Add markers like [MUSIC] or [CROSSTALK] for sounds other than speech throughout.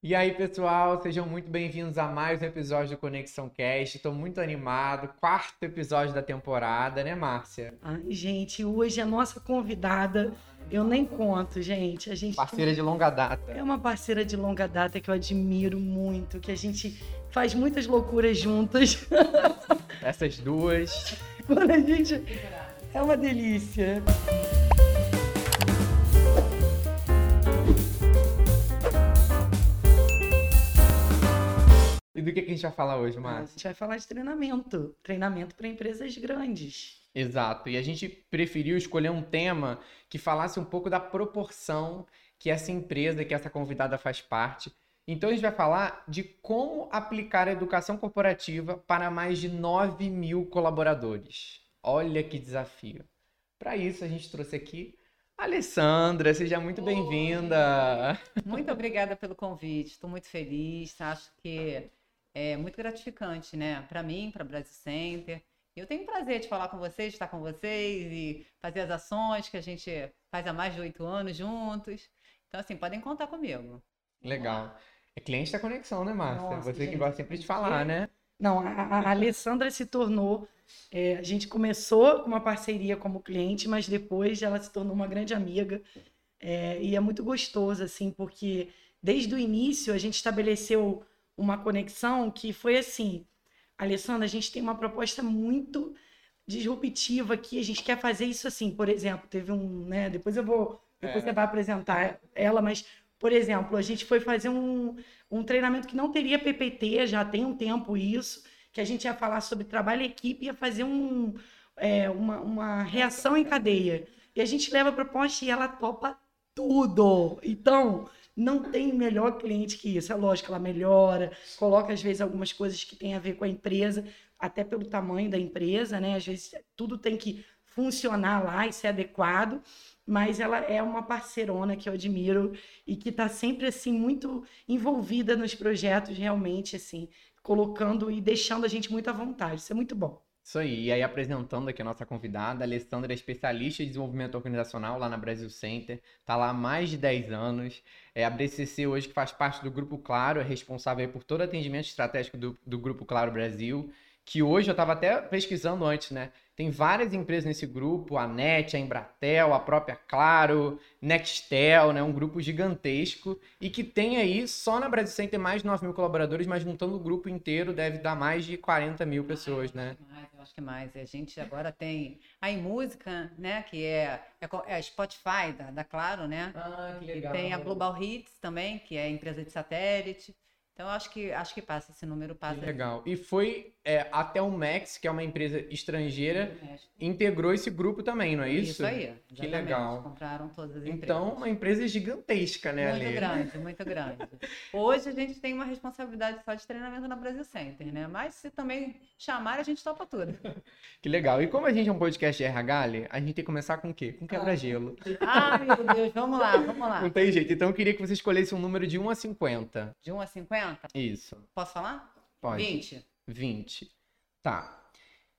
E aí, pessoal, sejam muito bem-vindos a mais um episódio do Conexão Cast. Estou muito animado. Quarto episódio da temporada, né, Márcia? Ai, gente, hoje a nossa convidada, eu nem conto, gente. A gente Parceira de longa data. é uma parceira de longa data que eu admiro muito, que a gente faz muitas loucuras juntas. [LAUGHS] Essas duas. Quando a gente é uma delícia. Do que, que a gente vai falar hoje, A Márcia? gente vai falar de treinamento, treinamento para empresas grandes. Exato. E a gente preferiu escolher um tema que falasse um pouco da proporção que essa empresa, que essa convidada faz parte. Então a gente vai falar de como aplicar a educação corporativa para mais de 9 mil colaboradores. Olha que desafio. Para isso a gente trouxe aqui a Alessandra. Seja muito bem-vinda. Muito obrigada pelo convite, estou muito feliz, acho que é muito gratificante, né? Para mim, para Brasil Center. Eu tenho prazer de falar com vocês, de estar com vocês e fazer as ações que a gente faz há mais de oito anos juntos. Então, assim, podem contar comigo. Legal. É cliente da conexão, né, Márcia? Nossa, Você que gente, gosta sempre de falar, né? Não, a, a- a Alessandra se tornou. é, a gente começou com uma parceria como cliente, mas depois ela se tornou uma grande amiga. É, e é muito gostoso, assim, porque desde o início a gente estabeleceu uma conexão que foi assim: Alessandra, a gente tem uma proposta muito disruptiva aqui, a gente quer fazer isso assim. Por exemplo, teve um, né? Depois eu vou. Depois É. você vai apresentar ela, mas, por exemplo, a gente foi fazer um, um treinamento que não teria PPT, já tem um tempo isso, que a gente ia falar sobre trabalho em equipe, ia fazer um, é, uma, uma reação em cadeia. E a gente leva a proposta e ela topa tudo. Então, não tem melhor cliente que isso. É lógico, ela melhora, coloca às vezes algumas coisas que têm a ver com a empresa, até pelo tamanho da empresa, né? Às vezes tudo tem que funcionar lá e ser adequado, mas ela é uma parceirona que eu admiro e que está sempre assim muito envolvida nos projetos realmente assim, colocando e deixando a gente muito à vontade. Isso é muito bom. Isso aí. E aí, apresentando aqui a nossa convidada, a Alessandra é especialista em desenvolvimento organizacional lá na Brasil Center, tá lá há mais de 10 anos. É a BCC hoje que faz parte do Grupo Claro, é responsável por todo o atendimento estratégico do, do Grupo Claro Brasil, que hoje eu estava até pesquisando antes, né? Tem várias empresas nesse grupo, a NET, a Embratel, a própria Claro, Nextel, né? Um grupo gigantesco e que tem aí, só na Brasil Center, mais de 9 mil colaboradores, mas juntando o grupo inteiro deve dar mais de 40 mil pessoas, né? Mais, eu acho que mais. A gente agora tem a música, né? Que é, é, é a Spotify da, da Claro, né? Ah, que E tem a Global Hits também, que é empresa de satélite. Então, acho que, acho que passa, esse número passa. Que legal. E foi é, até o Max, que é uma empresa estrangeira, integrou esse grupo também, não é isso? Isso aí. Que exatamente. legal. Compraram todas as empresas. Então, uma empresa gigantesca, né, Muito Ale? grande, muito grande. Hoje a gente tem uma responsabilidade só de treinamento na Brasil Center, né? Mas se também chamar, a gente topa tudo. [LAUGHS] Que legal. E como a gente é um podcast de RH, Ale, a gente tem que começar com o quê? Com quebra-gelo. Ai, meu Deus, vamos lá, vamos lá. Não tem jeito. Então, eu queria que você escolhesse um número de 1 a 50. De 1 a 50? Isso. Posso falar? Pode. 20. 20. Tá.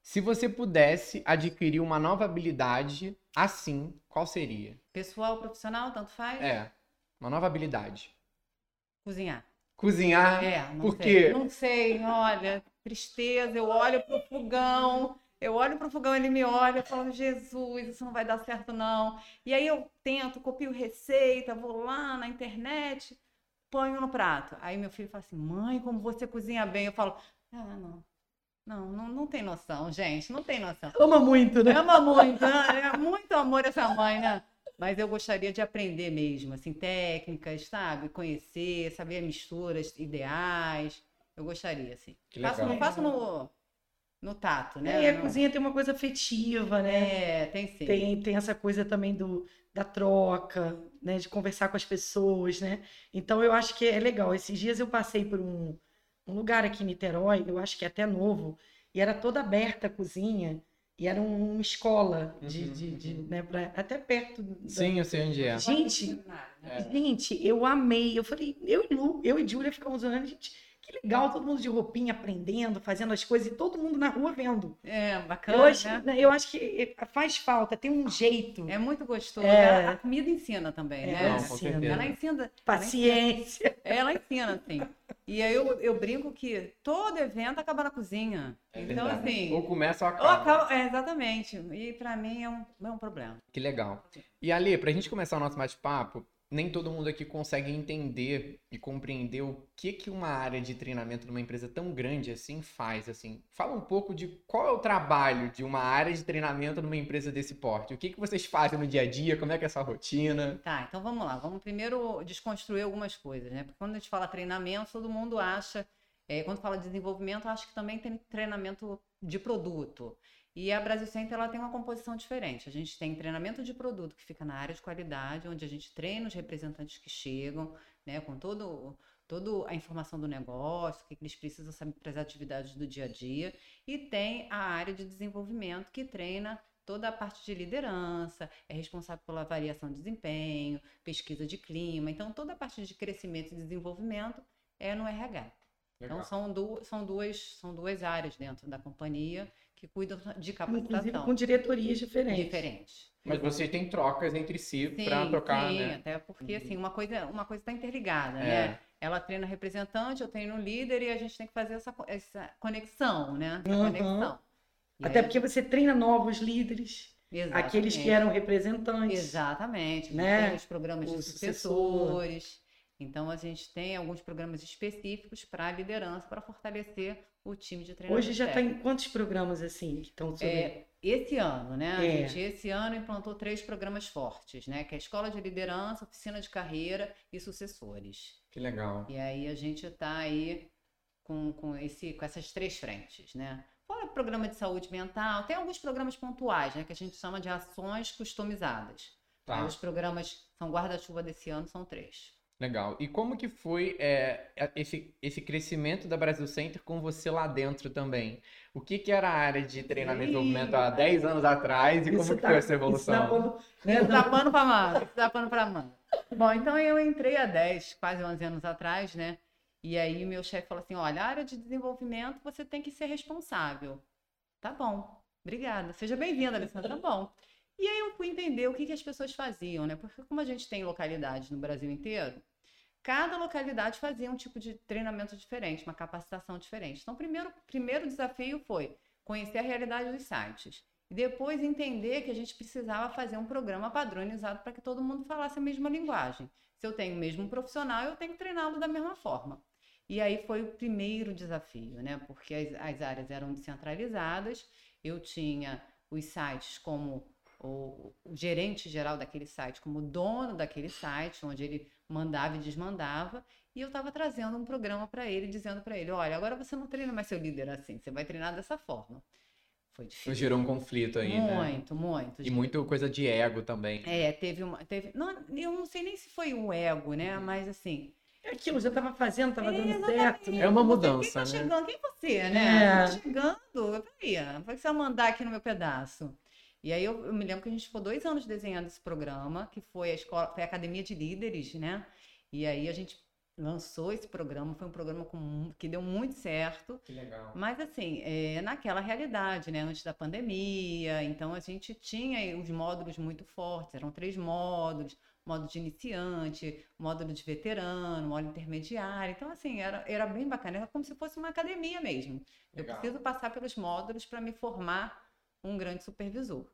Se você pudesse adquirir uma nova habilidade assim, qual seria? Pessoal, profissional, tanto faz? É, uma nova habilidade. Cozinhar. Cozinhar. É, não por sei. quê? Não sei, olha, tristeza, eu olho pro fogão, eu olho pro fogão, ele me olha, eu falo, Jesus, isso não vai dar certo não. E aí eu tento, copio receita, vou lá na internet, ponho no prato. Aí meu filho fala assim, mãe, como você cozinha bem. Eu falo, ah, não, não, não, não tem noção, gente, não tem noção. Ama muito, né? Ama muito, né? é muito amor essa mãe, né? Mas eu gostaria de aprender mesmo, assim, técnicas, sabe? Conhecer, saber misturas ideais. Eu gostaria, assim. Que Faço, legal. não faço no, no tato, né? É, e a No- cozinha tem uma coisa afetiva, né? É, tem sim. Tem, tem essa coisa também do, da troca, né? De conversar com as pessoas, né? Então eu acho que é legal. Esses dias eu passei por um, um lugar aqui em Niterói, eu acho que é até novo, e era toda aberta a cozinha, e era um- uma escola de, Uhum, de, de, uhum. né, pra- até perto da- Sim, eu sei onde é. Gente, É. Gente, eu amei. Eu falei, eu e Lu, eu e Júlia ficamos olhando, gente, que legal, todo mundo de roupinha, aprendendo, fazendo as coisas e todo mundo na rua vendo. É, bacana, Eu acho, né? eu acho que faz falta, tem um jeito. É muito gostoso. É. A comida ensina também, É, né? Não, ensina. Ela ensina. Paciência. Ela ensina, assim. E aí eu, eu brinco que todo evento acaba na cozinha. É então, verdade. assim. Ou começa ou ou acaba. acaba- é, exatamente. E pra mim é um, é um problema. Que legal. E Ali, pra gente começar o nosso bate-papo, nem todo mundo aqui consegue entender e compreender o que que uma área de treinamento numa empresa tão grande assim faz, assim. Fala um pouco de qual é o trabalho de uma área de treinamento numa empresa desse porte. O que que vocês fazem no dia a dia? Como é que é essa rotina? Tá, então vamos lá. Vamos primeiro desconstruir algumas coisas, né? Porque quando a gente fala treinamento, todo mundo acha. é, quando fala de desenvolvimento, acha que também tem treinamento de produto. E a Brasil Center ela tem uma composição diferente. A gente tem treinamento de produto que fica na área de qualidade, onde a gente treina os representantes que chegam, né, com todo, toda a informação do negócio, o que eles precisam saber para as atividades do dia a dia. E tem a área de desenvolvimento que treina toda a parte de liderança, é responsável pela variação de desempenho, pesquisa de clima. Então, toda a parte de crescimento e desenvolvimento é no RH. Então, são, du são, duas, são duas áreas dentro da companhia que cuidam de Inclusive capacitação com diretorias diferentes. diferentes. Mas vocês têm trocas entre si Sim, pra trocar, sim, né? até porque assim, uma coisa uma coisa está interligada, É. né? Ela treina representante, eu treino líder e a gente tem que fazer essa, essa conexão, né? Essa Uhum. conexão. E Até aí- porque você treina novos líderes, aqueles que Exatamente. eram representantes. Exatamente. né? Tem os programas de O sucessores. Então, a gente tem alguns programas específicos para a liderança, para fortalecer o time de treinamento. Hoje já está em quantos programas assim que estão sobre... É, esse ano, né? A É. gente esse ano implantou três programas fortes, né? Que é a Escola de Liderança, Oficina de Carreira e Sucessores. Que legal. E aí a gente está aí com, com, esse, com essas três frentes, né? Fora o programa de saúde mental, tem alguns programas pontuais, né? Que a gente chama de ações customizadas. Tá. Aí Os programas são guarda-chuva desse ano, são três. Legal. E como que foi é, esse, esse crescimento da Brasil Center com você lá dentro também? O que que era a área de treinamento e desenvolvimento há 10 anos atrás e como Isso que tá- foi essa isso evolução? dá né, Isso dá pano pra manga, isso dá pano pra manga. Bom, então eu entrei há 10, quase 11 anos atrás, né? E aí meu chefe falou assim, olha, a área de desenvolvimento você tem que ser responsável. Tá bom, obrigada. Seja bem-vinda, Alessandra, tá bom. E aí eu fui entender o que, que as pessoas faziam, né? Porque como a gente tem localidades no Brasil inteiro, cada localidade fazia um tipo de treinamento diferente, uma capacitação diferente. Então, o primeiro, primeiro desafio foi conhecer a realidade dos sites. E depois entender que a gente precisava fazer um programa padronizado para que todo mundo falasse a mesma linguagem. Se eu tenho o mesmo profissional, eu tenho que treiná-lo da mesma forma. E aí foi o primeiro desafio, né? Porque as, as áreas eram descentralizadas, eu tinha os sites como o, o gerente geral daquele site, como dono daquele site, onde ele mandava e desmandava, e eu estava trazendo um programa para ele, dizendo para ele: olha, agora você não treina mais seu líder assim, você vai treinar dessa forma. Foi difícil. gerou um conflito aí, né? Muito, muito. E muito coisa de ego também. É, teve uma. Teve, não, eu não sei nem se foi o ego, né? Mas assim. É aquilo, já estava fazendo, estava dando exatamente. certo. É uma mudança, quem tá né? chegando? Quem é você, né? É. Tá chegando. Peraí, foi que você vai mandar aqui no meu pedaço. E aí eu, eu me lembro que a gente ficou dois anos desenhando esse programa, que foi a escola, foi a Academia de Líderes, né? E aí a gente lançou esse programa, foi um programa com, que deu muito certo. Que legal. Mas assim, é, naquela realidade, né? Antes da pandemia, então a gente tinha os módulos muito fortes, eram três módulos, módulo de iniciante, módulo de veterano, módulo intermediário. Então, assim, era, era bem bacana, era como se fosse uma academia mesmo. Eu Legal. preciso passar pelos módulos para me formar um grande supervisor.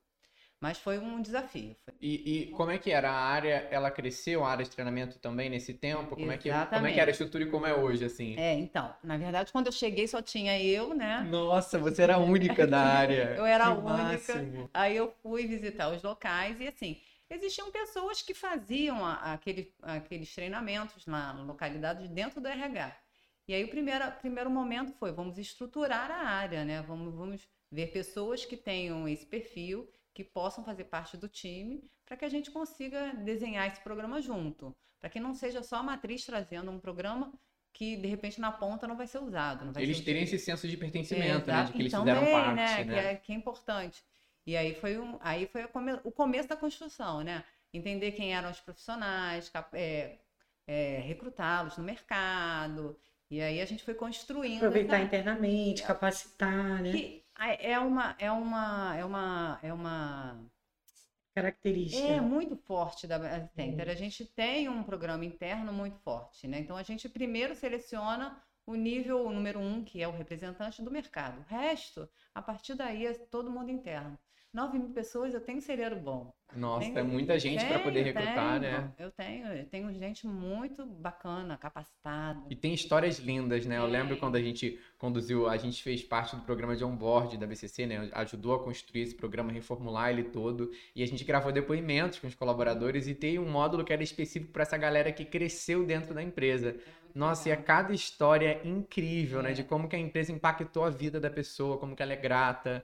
Mas foi um desafio. Foi- E, e como é que era? A área, ela cresceu, a área de treinamento também nesse tempo? Como é que, como é que era a estrutura e como é hoje, assim? É, então, na verdade, quando eu cheguei só tinha eu, né? Nossa, você era a única da área. [LAUGHS] Eu era a única. máximo. Aí eu fui visitar os locais e assim, existiam pessoas que faziam a- aquele, aqueles treinamentos na localidade dentro do RH. E aí o primeiro, primeiro momento foi, vamos estruturar a área, né? Vamos, vamos ver pessoas que tenham esse perfil, que possam fazer parte do time, para que a gente consiga desenhar esse programa junto. Para que não seja só a matriz trazendo um programa que, de repente, na ponta não vai ser usado. Não vai Eles ser terem esse senso de pertencimento, né? Exato. De que eles E fizeram também, parte, né? né? Que, é, que é importante. E aí foi, um, aí foi o, come- o começo da construção, né? Entender quem eram os profissionais, é, é, recrutá-los no mercado. E aí a gente foi construindo. Aproveitar essa- internamente, capacitar, né? que é uma, é uma, é uma, é uma Característica. É muito forte da Center. A gente tem um programa interno muito forte, né? Então a gente primeiro seleciona o nível número um, que é o representante do mercado. O resto, a partir daí, é todo mundo interno. 9 mil pessoas, eu tenho celeiro bom. Nossa, Tenho- é muita gente para poder recrutar, tenho. né? Eu tenho, eu tenho gente muito bacana, capacitada. E tem histórias lindas, né? Eu lembro quando a gente conduziu, a gente fez parte do programa de onboard da BCC, né? Ajudou a construir esse programa, reformular ele todo. E a gente gravou depoimentos com os colaboradores e tem um módulo que era específico para essa galera que cresceu dentro da empresa. Nossa, e a cada história é incrível, né? É. De como que a empresa impactou a vida da pessoa, como que ela é grata,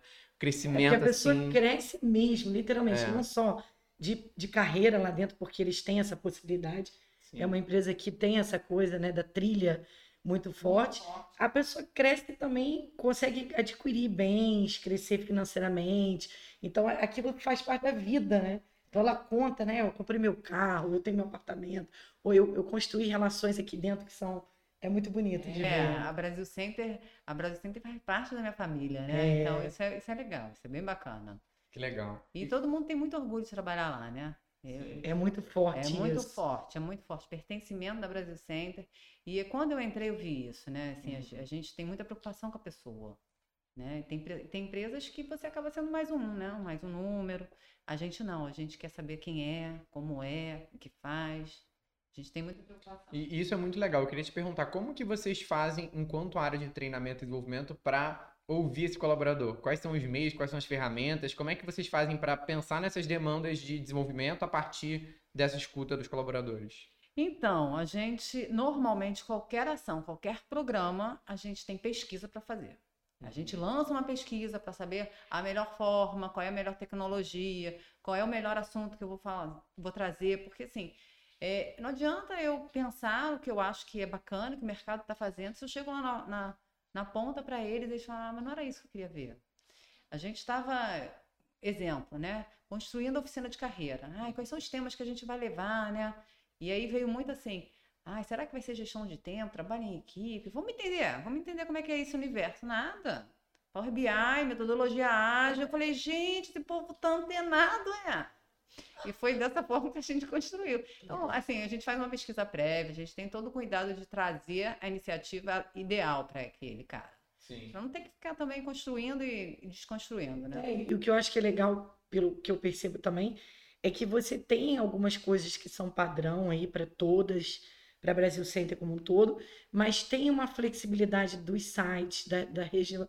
o É crescimento, porque a pessoa assim. cresce mesmo, literalmente, É. não só de, de carreira lá dentro, porque eles têm essa possibilidade. Sim. É uma empresa que tem essa coisa, né, da trilha muito forte. A pessoa cresce também consegue adquirir bens, crescer financeiramente. Então, aquilo faz parte da vida, né? Então, ela conta, né? Eu comprei meu carro, eu tenho meu apartamento, ou eu, eu construí relações aqui dentro que são. É muito bonito de É, ver. a Brasil Center, a Brasil Center faz parte da minha família, né? É. Então isso é, isso é legal, isso é bem bacana. Que legal. E todo mundo tem muito orgulho de trabalhar lá, né? Eu- É muito forte É muito isso. forte, é muito forte. Pertencimento da Brasil Center. E quando eu entrei, eu vi isso, né? Assim, a ge- a, gente tem muita preocupação com a pessoa. Né? Tem, tem empresas que você acaba sendo mais um, né? Mais um número. A gente não, a gente quer saber quem é, como é, o que faz. A gente tem muita preocupação. E isso é muito legal. Eu queria te perguntar, como que vocês fazem, enquanto área de treinamento e desenvolvimento, para ouvir esse colaborador? Quais são os meios, quais são as ferramentas? Como é que vocês fazem para pensar nessas demandas de desenvolvimento a partir dessa escuta dos colaboradores? Então, a gente, normalmente, qualquer ação, qualquer programa, a gente tem pesquisa para fazer. A gente lança uma pesquisa para saber a melhor forma, qual é a melhor tecnologia, qual é o melhor assunto que eu vou falar, vou trazer, porque assim, é, não adianta eu pensar o que eu acho que é bacana, que o mercado está fazendo, se eu chego lá na, na, na ponta para eles e eles falam, ah, mas não era isso que eu queria ver. A gente estava, exemplo, né? Construindo a oficina de carreira. Ai, quais são os temas que a gente vai levar, né? E aí veio muito assim, ai, será que vai ser gestão de tempo, trabalho em equipe? Vamos entender, vamos entender como é que é esse universo. Nada. Power BI, metodologia ágil. Eu falei, gente, esse povo tá antenado, é. E foi dessa [LAUGHS] forma que a gente construiu. Então, assim, a gente faz uma pesquisa prévia, a gente tem todo o cuidado de trazer a iniciativa ideal para aquele cara. Sim. Pra não ter que ficar também construindo e desconstruindo, né? É, e o que eu acho que é legal, pelo que eu percebo também, é que você tem algumas coisas que são padrão aí para todas, para Brasil Center como um todo, mas tem uma flexibilidade dos sites, da, da região,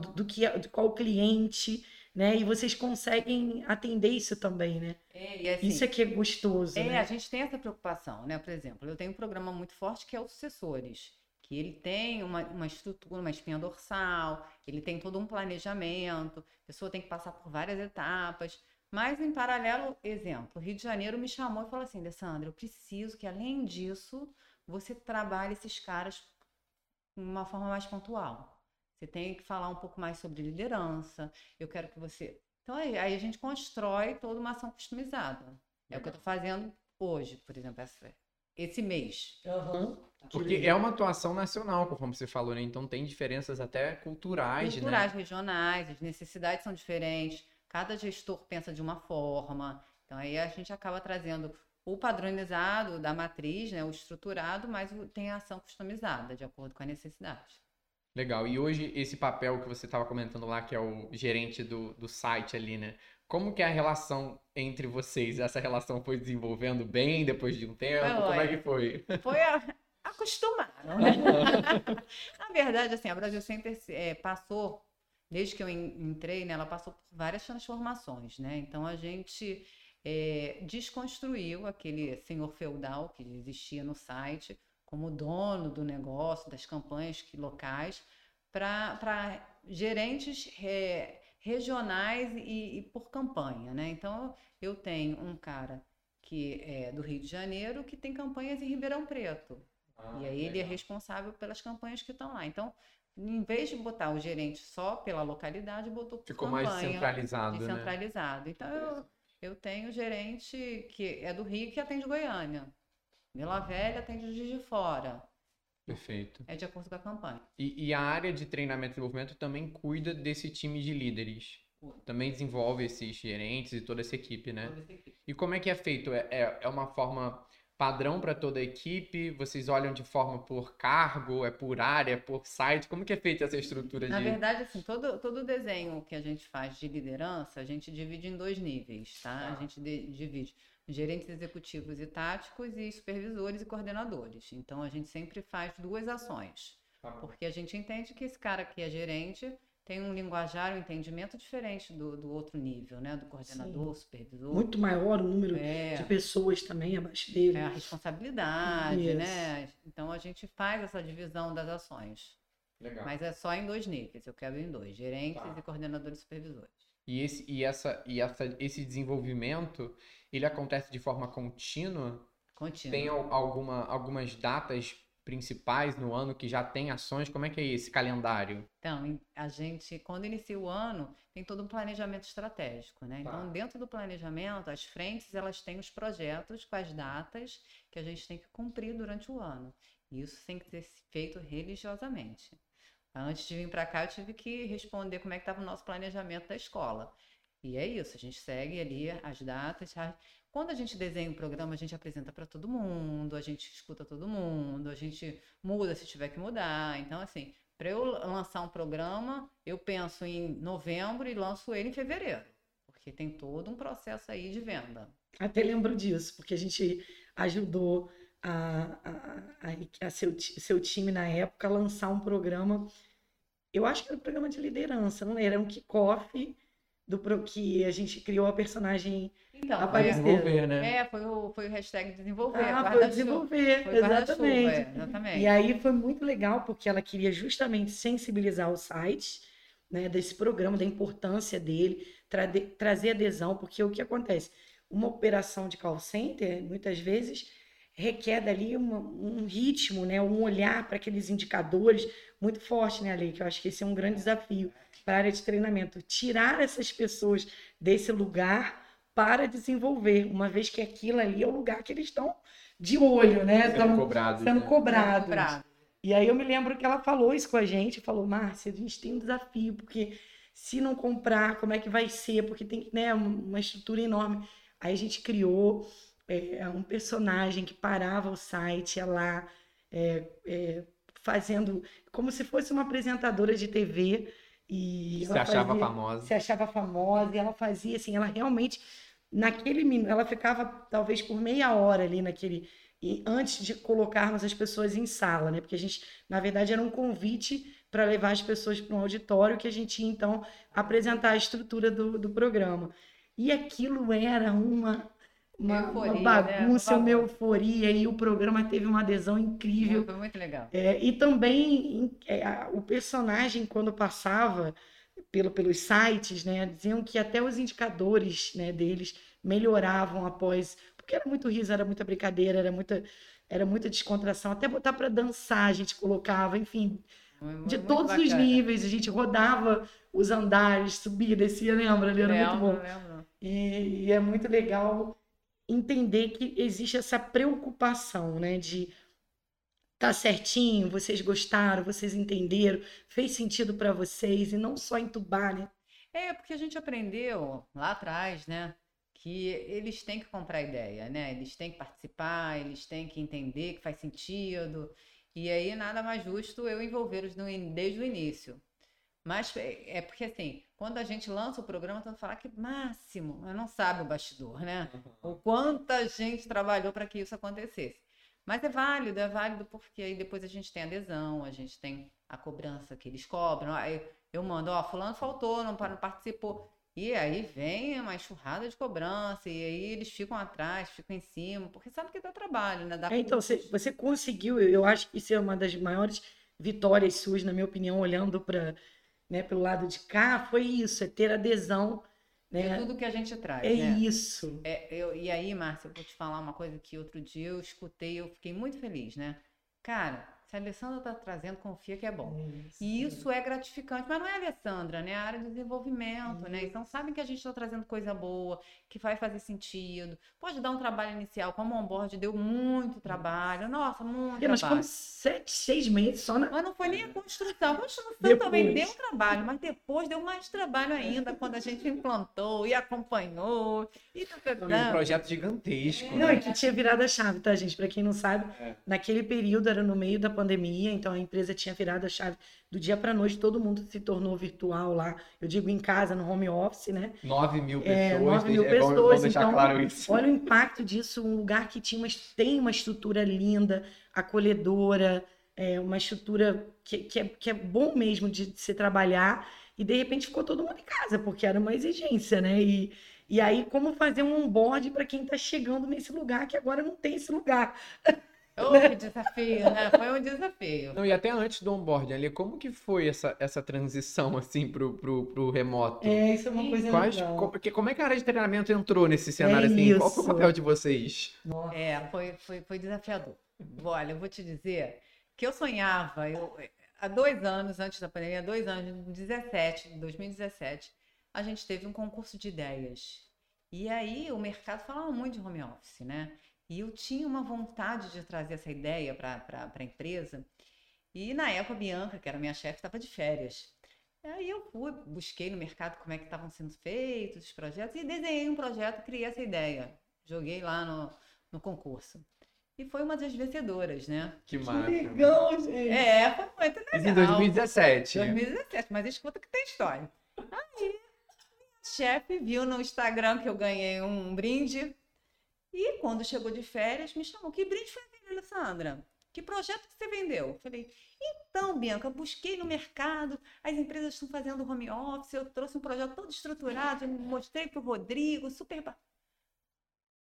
do, do que é- de qual cliente, né? E vocês conseguem atender isso também, né? É, e assim, Isso é que é gostoso, É, né? a gente tem essa preocupação, né? Por exemplo, eu tenho um programa muito forte que é o Sucessores, que ele tem uma, uma estrutura, uma espinha dorsal, ele tem todo um planejamento, a pessoa tem que passar por várias etapas. Mas, em paralelo, exemplo, o Rio de Janeiro me chamou e falou assim, Alessandra, eu preciso que, além disso, você trabalhe esses caras de uma forma mais pontual. Você tem que falar um pouco mais sobre liderança, eu quero que você... Então, aí, aí a gente constrói toda uma ação customizada. É o que eu estou fazendo hoje, por exemplo, essa- esse mês. Aham. Porque é uma atuação nacional, conforme você falou, né? Então tem diferenças até culturais, Culturais, né? regionais, as necessidades são diferentes, cada gestor pensa de uma forma. Então aí a gente acaba trazendo o padronizado da matriz, né, o estruturado, mas tem a ação customizada, de acordo com a necessidade. Legal. E hoje esse papel que você estava comentando lá, que é o gerente do, do site ali, né? Como que é a relação entre vocês? Essa relação foi desenvolvendo bem depois de um tempo? Foi Como é que foi? Foi a, acostumaram, né? [LAUGHS] Na verdade, assim, a Brasil Center eh, passou, desde que eu en- entrei, né, ela passou por várias transformações, né? Então a gente eh, desconstruiu aquele senhor feudal que existia no site como dono do negócio, das campanhas que, locais, para gerentes regionais e, e por campanha, né? Então eu tenho um cara que é do Rio de Janeiro que tem campanhas em Ribeirão Preto. E aí ele é responsável pelas campanhas que estão lá. Então, em vez de botar o gerente só pela localidade, botou por Ficou mais campanha, centralizado, né? descentralizado. Então, eu, eu tenho gerente que é do Rio que atende Goiânia. Vila Velha atende Juiz de Fora. Perfeito. É de acordo com a campanha. E, e a área de treinamento e desenvolvimento também cuida desse time de líderes. Também desenvolve esses gerentes e toda essa equipe, né? Toda essa equipe. E como é que é feito? É, é, é uma forma padrão para toda a equipe? Vocês olham de forma por cargo, é por área, por site? Como que é feita essa estrutura Na de... verdade, assim, todo, todo desenho que a gente faz de liderança, a gente divide em dois níveis, tá? Tá. A gente de- divide gerentes executivos e táticos e supervisores e coordenadores. Então, a gente sempre faz duas ações. Tá. Porque a gente entende que esse cara que é gerente tem um linguajar, um entendimento diferente do, do outro nível, né? Do coordenador, supervisor. Muito maior o número É. de pessoas também abaixo dele. É a responsabilidade, Isso. né? Então a gente faz essa divisão das ações. Legal. Mas é só em dois níveis, eu quero em dois, gerentes Tá. e coordenadores supervisores. E, esse, e, essa, e essa, esse desenvolvimento, ele acontece de forma contínua? Contínuo. Tem al- alguma, algumas datas principais no ano que já tem ações? Como é que é esse calendário? Então, a gente, quando inicia o ano, tem todo um planejamento estratégico, né? Tá. Então, dentro do planejamento, as frentes, elas têm os projetos com as datas que a gente tem que cumprir durante o ano. E isso tem que ser feito religiosamente. Antes de vir para cá, eu tive que responder como é que estava o nosso planejamento da escola. E é isso, a gente segue ali as datas. Quando a gente desenha um programa, a gente apresenta para todo mundo, a gente escuta todo mundo, a gente muda se tiver que mudar. Então, assim, para eu lançar um programa, eu penso em novembro e lanço ele em fevereiro, porque tem todo um processo aí de venda. Até lembro disso, porque a gente ajudou a, a, a, seu, seu time na época lançar um programa. Eu acho que era um programa de liderança, não era? Era um kickoff do pro- que a gente criou a personagem. Então, Apareceu. foi, Desenvolver, né? é, foi o, foi o hashtag desenvolver, Ah, foi desenvolver, Foi exatamente. é, exatamente. E aí foi muito legal, porque ela queria justamente sensibilizar o site, né, desse programa, da importância dele, trade- trazer adesão, porque o que acontece? Uma operação de call center, muitas vezes, requer dali uma- um ritmo, né, um olhar para aqueles indicadores muito forte, né, Ale? Que eu acho que esse é um grande desafio para a área de treinamento. Tirar essas pessoas desse lugar para desenvolver, uma vez que aquilo ali é o lugar que eles estão de olho, né? Sendo Tão- cobrados. sendo né? cobrados. Cobrado. E aí eu me lembro que ela falou isso com a gente, falou, Márcia, a gente tem um desafio, porque se não comprar, como é que vai ser? Porque tem né, uma estrutura enorme. Aí a gente criou é, um personagem que parava o site, ia lá, é, é, fazendo como se fosse uma apresentadora de TV. E Se ela achava fazia- famosa. se achava famosa e ela fazia assim, ela realmente naquele minuto, ela ficava talvez por meia hora ali naquele e antes de colocarmos as pessoas em sala, né? Porque a gente, na verdade, era um convite para levar as pessoas para um auditório que a gente ia então apresentar a estrutura do, do programa. E aquilo era uma uma, uma Euforia, né? bagunça, Uma uma euforia e o programa teve uma adesão incrível. Foi muito legal. É, e também é, o personagem, quando passava pelo, pelos sites, né, diziam que até os indicadores né, deles melhoravam após. Porque era muito riso, era muita brincadeira, era muita, era muita descontração. Até botar para dançar a gente colocava, enfim, de muito todos os bacana. níveis. A gente rodava os andares, subia, descia, lembra? Ali era muito bom. lembro. E, e é muito legal entender que existe essa preocupação, né, de tá certinho, vocês gostaram, vocês entenderam, fez sentido para vocês e não só entubar, né? É, porque a gente aprendeu lá atrás, né? Que eles têm que comprar ideia, né? Eles têm que participar, eles têm que entender que faz sentido. E aí nada mais justo eu envolvê-los no in- desde o início. Mas é é porque assim, quando a gente lança o programa, todo mundo fala "Ah, que máximo, mas não sabe o bastidor, né? O quanta gente trabalhou para que isso acontecesse. Mas é válido, é válido porque aí depois a gente tem adesão, a gente tem a cobrança que eles cobram. Aí eu mando, ó, fulano faltou, não, não participou. E aí vem uma enxurrada de cobrança, e aí eles ficam atrás, ficam em cima, porque sabe que dá trabalho, né? Dá É, então, você, você conseguiu, eu eu acho que isso é uma das maiores vitórias suas, na minha opinião, olhando para, né, pelo lado de cá, foi isso, é ter adesão, é né? tudo que a gente traz, É né? isso. É, eu, e aí, Márcia, eu vou te falar uma coisa que outro dia eu escutei e eu fiquei muito feliz, né? Cara, Se a Alessandra está trazendo, confia que é bom. Isso. E isso é gratificante, mas não é a Alessandra, né? A área de desenvolvimento, né? Então sabem que a gente está trazendo coisa boa, que vai fazer sentido. Pode dar um trabalho inicial, como o onboard deu muito trabalho. Nossa, muito E nós trabalho. sete, seis meses só na. Mas não foi nem a construção. A construção Depois. também deu trabalho, mas depois deu mais trabalho ainda, quando a gente implantou e acompanhou. E tá, Um projeto gigantesco. Não, né? e que tinha virado a chave, tá, gente? Pra quem não sabe, É. naquele período era no meio da pandemia, então a empresa tinha virado a chave do dia pra noite, todo mundo se tornou virtual lá. Eu digo em casa, no home office, né? 9 mil pessoas. É, 9 mil é bom pessoas, deixar então, claro isso. Olha o impacto disso, um lugar que tinha uma, tem uma estrutura linda, acolhedora, é, uma estrutura que, que, é, que é bom mesmo de se trabalhar, e de repente ficou todo mundo em casa, porque era uma exigência, né? E, e aí, como fazer um onboard para quem está chegando nesse lugar que agora não tem esse lugar? [LAUGHS] Oh, que desafio, né? Foi um desafio. Não, e até antes do onboarding ali, como que foi essa, essa transição, assim, pro, pro, pro remoto? É, isso é uma coisa Quais, legal. como, como é que a área de treinamento entrou nesse cenário, É assim? Qual foi o isso. papel de vocês? Nossa. É, foi, foi, foi desafiador. Olha, eu vou te dizer que eu sonhava, eu, há dois anos, antes da pandemia, dois anos, em 17, 2017, a gente teve um concurso de ideias. E aí o mercado falava muito de home office, né? E eu tinha uma vontade de trazer essa ideia para a empresa. E na época a Bianca, que era minha chefe, estava de férias. Aí eu fui, busquei no mercado como é que estavam sendo feitos os projetos e desenhei um projeto criei essa ideia. Joguei lá no, no concurso. E foi uma das vencedoras, né? Que Que massa. legal, gente. É, foi muito legal. Isso em 2017. 2017, mas escuta que tem história. Aí, minha chefe viu no Instagram que eu ganhei um brinde e quando chegou de férias me chamou. Que brinde foi aquele, Alessandra? Que projeto que você vendeu? Eu Falei, então, Bianca, busquei no mercado, as empresas estão fazendo home office, eu trouxe um projeto todo estruturado, mostrei para o Rodrigo, super...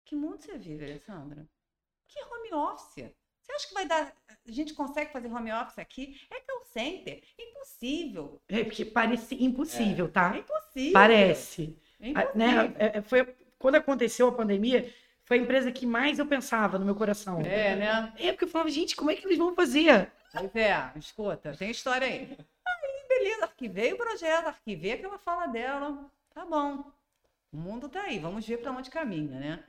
Que mundo você vive, Alessandra? Que home office? Você acha que vai dar... A gente consegue fazer home office aqui? É call center. Impossível. É, porque parece impossível, tá? É impossível. Parece. É A- impossível. né? É, é, foi, quando aconteceu a pandemia, foi a empresa que mais eu pensava no meu coração. É, né? É, porque eu falava, gente, como é que eles vão fazer? Pois é, escuta, tem história aí. Aí, beleza, arquivei o projeto, arquivei aquela fala dela. Tá bom. O mundo tá aí, vamos ver para onde caminha, né?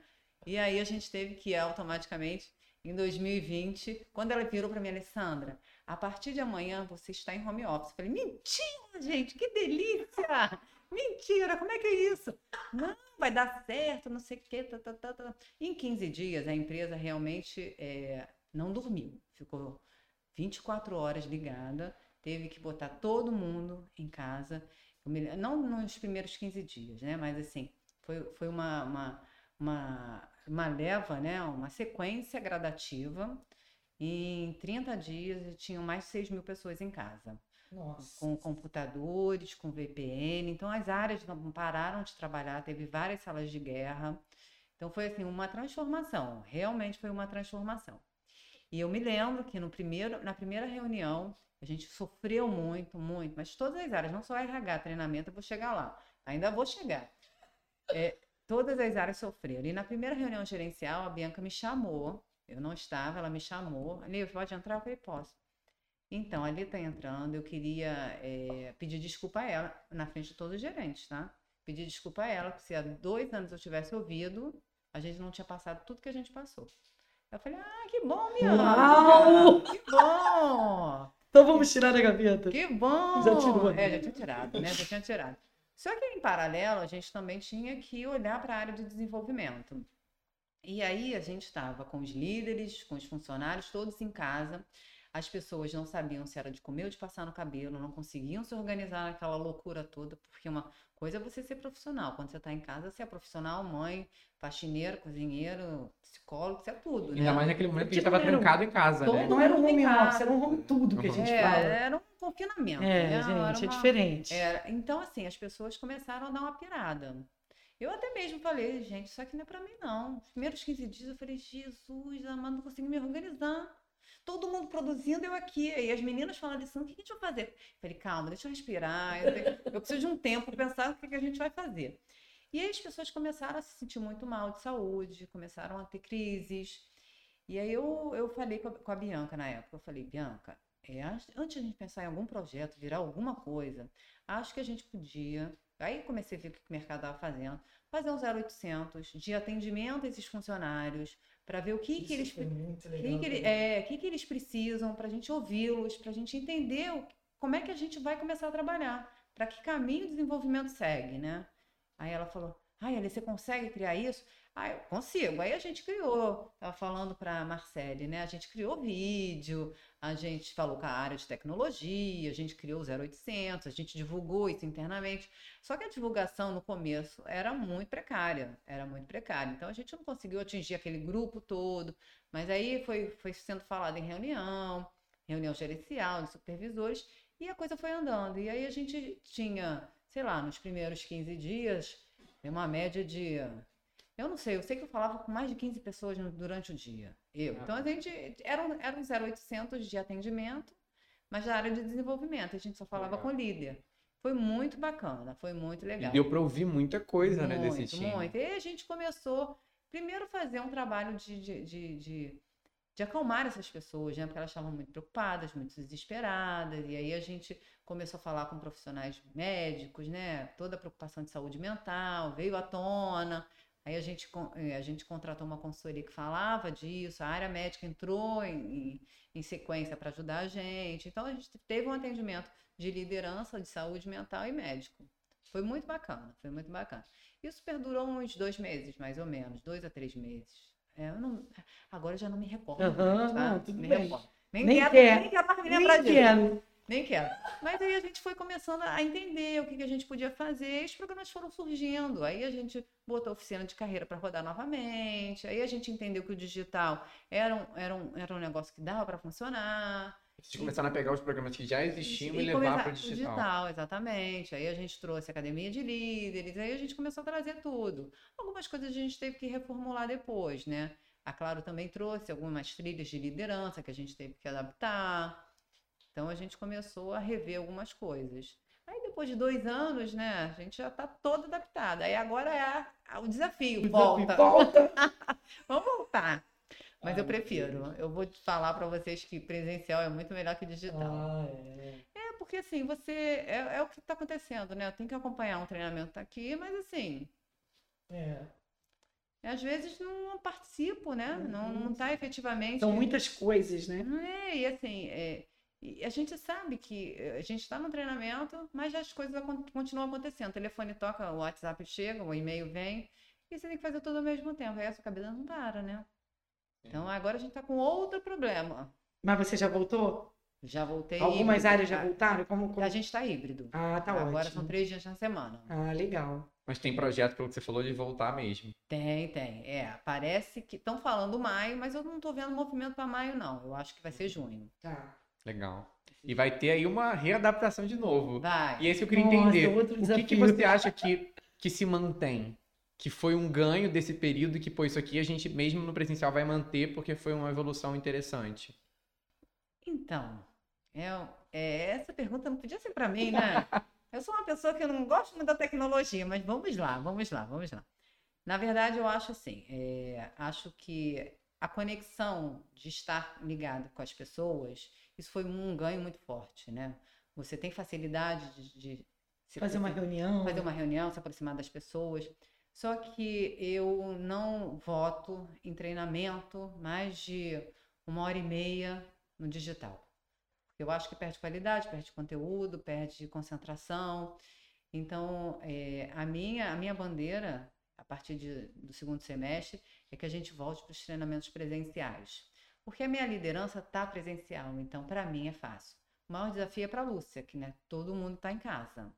E aí a gente teve que automaticamente, em 2020, quando ela virou para mim, Alessandra, a partir de amanhã você está em home office. Eu falei, mentira, gente, que delícia! Mentira, como é que é isso? Não, vai dar certo, não sei o quê. Tá, tá, tá, tá. Em 15 dias, a empresa realmente é, não dormiu. Ficou 24 horas ligada, teve que botar todo mundo em casa. Não nos primeiros 15 dias, né? Mas assim, foi, foi uma, uma, uma, uma leva, né? Uma sequência gradativa. E em 30 dias tinham mais de 6 mil pessoas em casa Nossa. com computadores, com VPN. Então as áreas não pararam de trabalhar, teve várias salas de guerra. Então foi assim uma transformação, realmente foi uma transformação. E eu me lembro que no primeiro, na primeira reunião a gente sofreu muito, muito, mas todas as áreas, não só RH, treinamento, eu vou chegar lá, ainda vou chegar. É, todas as áreas sofreram. E na primeira reunião gerencial a Bianca me chamou, eu não estava, ela me chamou, Nívia, pode entrar? Eu falei, posso. Então, ali está entrando, eu queria eh, pedir desculpa a ela, na frente de todos os gerentes, tá? Pedir desculpa a ela, porque se há dois anos eu tivesse ouvido, a gente não tinha passado tudo que a gente passou. Eu falei, ah, que bom! Uau! Que bom! Então vamos tirar da gaveta. Que bom! Já tirou, né? É, já tinha tirado, né? Já tinha tirado. Só que em paralelo, a gente também tinha que olhar para a área de desenvolvimento. E aí a gente estava com os líderes, com os funcionários, todos em casa. As pessoas não sabiam se era de comer ou de passar no cabelo, não conseguiam se organizar naquela loucura toda, porque uma coisa é você ser profissional. Quando você está em casa, você é profissional, mãe, faxineiro, cozinheiro, psicólogo, você é tudo, né? Ainda mais naquele momento que a gente Tipo, tava era um- trancado em casa, Todo né? Não era um home office, era um home tudo que a gente É, fala. era um confinamento. É, né? gente, Era é uma- diferente. era- então, assim, as pessoas começaram a dar uma pirada. Eu até mesmo falei, gente, isso aqui não é pra mim, não. Os primeiros 15 dias eu falei, Jesus, amado, não consigo me organizar. Todo mundo produzindo, eu aqui. E as meninas falando assim, o que a gente vai fazer? Eu falei, calma, deixa eu respirar. Eu, tenho- eu preciso de um tempo para pensar o que a gente vai fazer. E aí as pessoas começaram a se sentir muito mal de saúde, começaram a ter crises. E aí eu, eu falei com a, com a Bianca na época, eu falei, Bianca, é, antes de a gente pensar em algum projeto, virar alguma coisa, acho que a gente podia. Aí comecei a ver o que o mercado estava fazendo. Fazer um 0800 de atendimento a esses funcionários, para ver o que, que eles muito que legal. que ele- é, que, que eles precisam para a gente ouvi-los, para a gente entender o- como é que a gente vai começar a trabalhar, para que caminho o desenvolvimento segue, né? Aí ela falou, ai, Alice, você consegue criar isso? Ah, eu consigo. Aí a gente criou, estava falando para a Marcele, né? A gente criou vídeo, a gente falou com a área de tecnologia, a gente criou o 0800, a gente divulgou isso internamente. Só que a divulgação no começo era muito precária, era muito precária. Então a gente não conseguiu atingir aquele grupo todo, mas aí foi, foi sendo falado em reunião, reunião gerencial, de supervisores, e a coisa foi andando. E aí a gente tinha, sei lá, nos primeiros 15 dias, uma média de. Eu não sei, eu sei que eu falava com mais de 15 pessoas durante o dia. Eu. Então a gente. Era um, era um 0800 de atendimento, mas da área de desenvolvimento. A gente só falava Legal. com líder. Foi muito bacana, foi muito E legal. deu pra ouvir muita coisa, né, Muito, desse time. muito. E a gente começou, primeiro, a fazer um trabalho de, de, de, de, de acalmar essas pessoas, né? Porque elas estavam muito preocupadas, muito desesperadas. E aí a gente começou a falar com profissionais médicos, né? Toda a preocupação de saúde mental veio à tona. Aí a gente, eh, a gente contratou uma consultoria que falava disso, a área médica entrou em, em, sequência para ajudar a gente. Então a gente teve um atendimento de liderança de saúde mental e médico. Foi muito bacana, foi muito bacana. Isso perdurou uns dois meses, mais ou menos, dois a três meses. É, eu não, agora eu já não me recordo. Aham, mais, tá? não, tudo me bem. recordo. Nem, Nem quero, quer. nem quero mais me lembrar disso. Nem quero. Mas aí a gente foi começando a entender o que, que a gente podia fazer, e os programas foram surgindo. Aí a gente botou a oficina de carreira para rodar novamente. Aí a gente entendeu que o digital era um, era um, era um negócio que dava para funcionar. Vocês começaram a pegar os programas que já existiam e, E levar para o digital. exatamente. Aí a gente trouxe a academia de líderes, aí a gente começou a trazer tudo. Algumas coisas a gente teve que reformular depois, né? A Claro também trouxe algumas trilhas de liderança que a gente teve que adaptar. Então a gente começou a rever algumas coisas. Aí depois de dois anos, né, a gente já está toda adaptada. Aí agora é a- a- o desafio, volta. Volta. [LAUGHS] Vamos voltar. Mas Ai, eu prefiro. Eu vou falar para vocês que presencial é muito melhor que digital. Ah, é. É porque assim, você. É, é o que está acontecendo, né? Eu tenho que acompanhar um treinamento aqui, mas assim, É. às vezes não participo, né? Não, não tá efetivamente. São muitas coisas, né? É, e assim, é, e a gente sabe que eh, a gente está no treinamento, mas as coisas continuam acontecendo. O telefone toca, o WhatsApp chega, o e-mail vem, e você tem que fazer tudo ao mesmo tempo. Aí a sua cabeça não para, né? Então agora a gente está com outro problema. Mas você já voltou? Já voltei. Algumas híbrido. áreas já A- voltaram? Como, como- A gente está híbrido. Ah, tá Agora ótimo. são três dias na semana. Ah, legal. Mas tem projeto, pelo que você falou, de voltar mesmo. Tem, tem. É, parece que estão falando maio, mas eu não estou vendo movimento para maio, não. Eu acho que vai ser junho. Tá. Legal. E vai ter aí uma readaptação de novo. Vai. E é isso que eu queria Nossa, entender. O que, que você acha que, que se mantém? Que foi um ganho desse período que, pô, isso aqui a gente mesmo no presencial vai manter porque foi uma evolução interessante. Então, é, é, essa pergunta não podia ser para mim, né? [LAUGHS] Eu sou uma pessoa que eu não gosto muito da tecnologia, mas vamos lá, vamos lá, vamos lá. Na verdade, eu acho assim, é, acho que a conexão de estar ligado com as pessoas, isso foi um ganho muito forte, né? Você tem facilidade de, de se Fazer uma reunião. fazer uma reunião, se aproximar das pessoas. Só que eu não voto em treinamento mais de uma hora e meia no digital. Eu acho que perde qualidade, perde conteúdo, perde concentração. Então, é, a, minha, a minha bandeira, a partir de- do segundo semestre, é que a gente volte para os treinamentos presenciais. Porque a minha liderança está presencial, então para mim é fácil. O maior desafio é para a Lúcia, que né, todo mundo está em casa.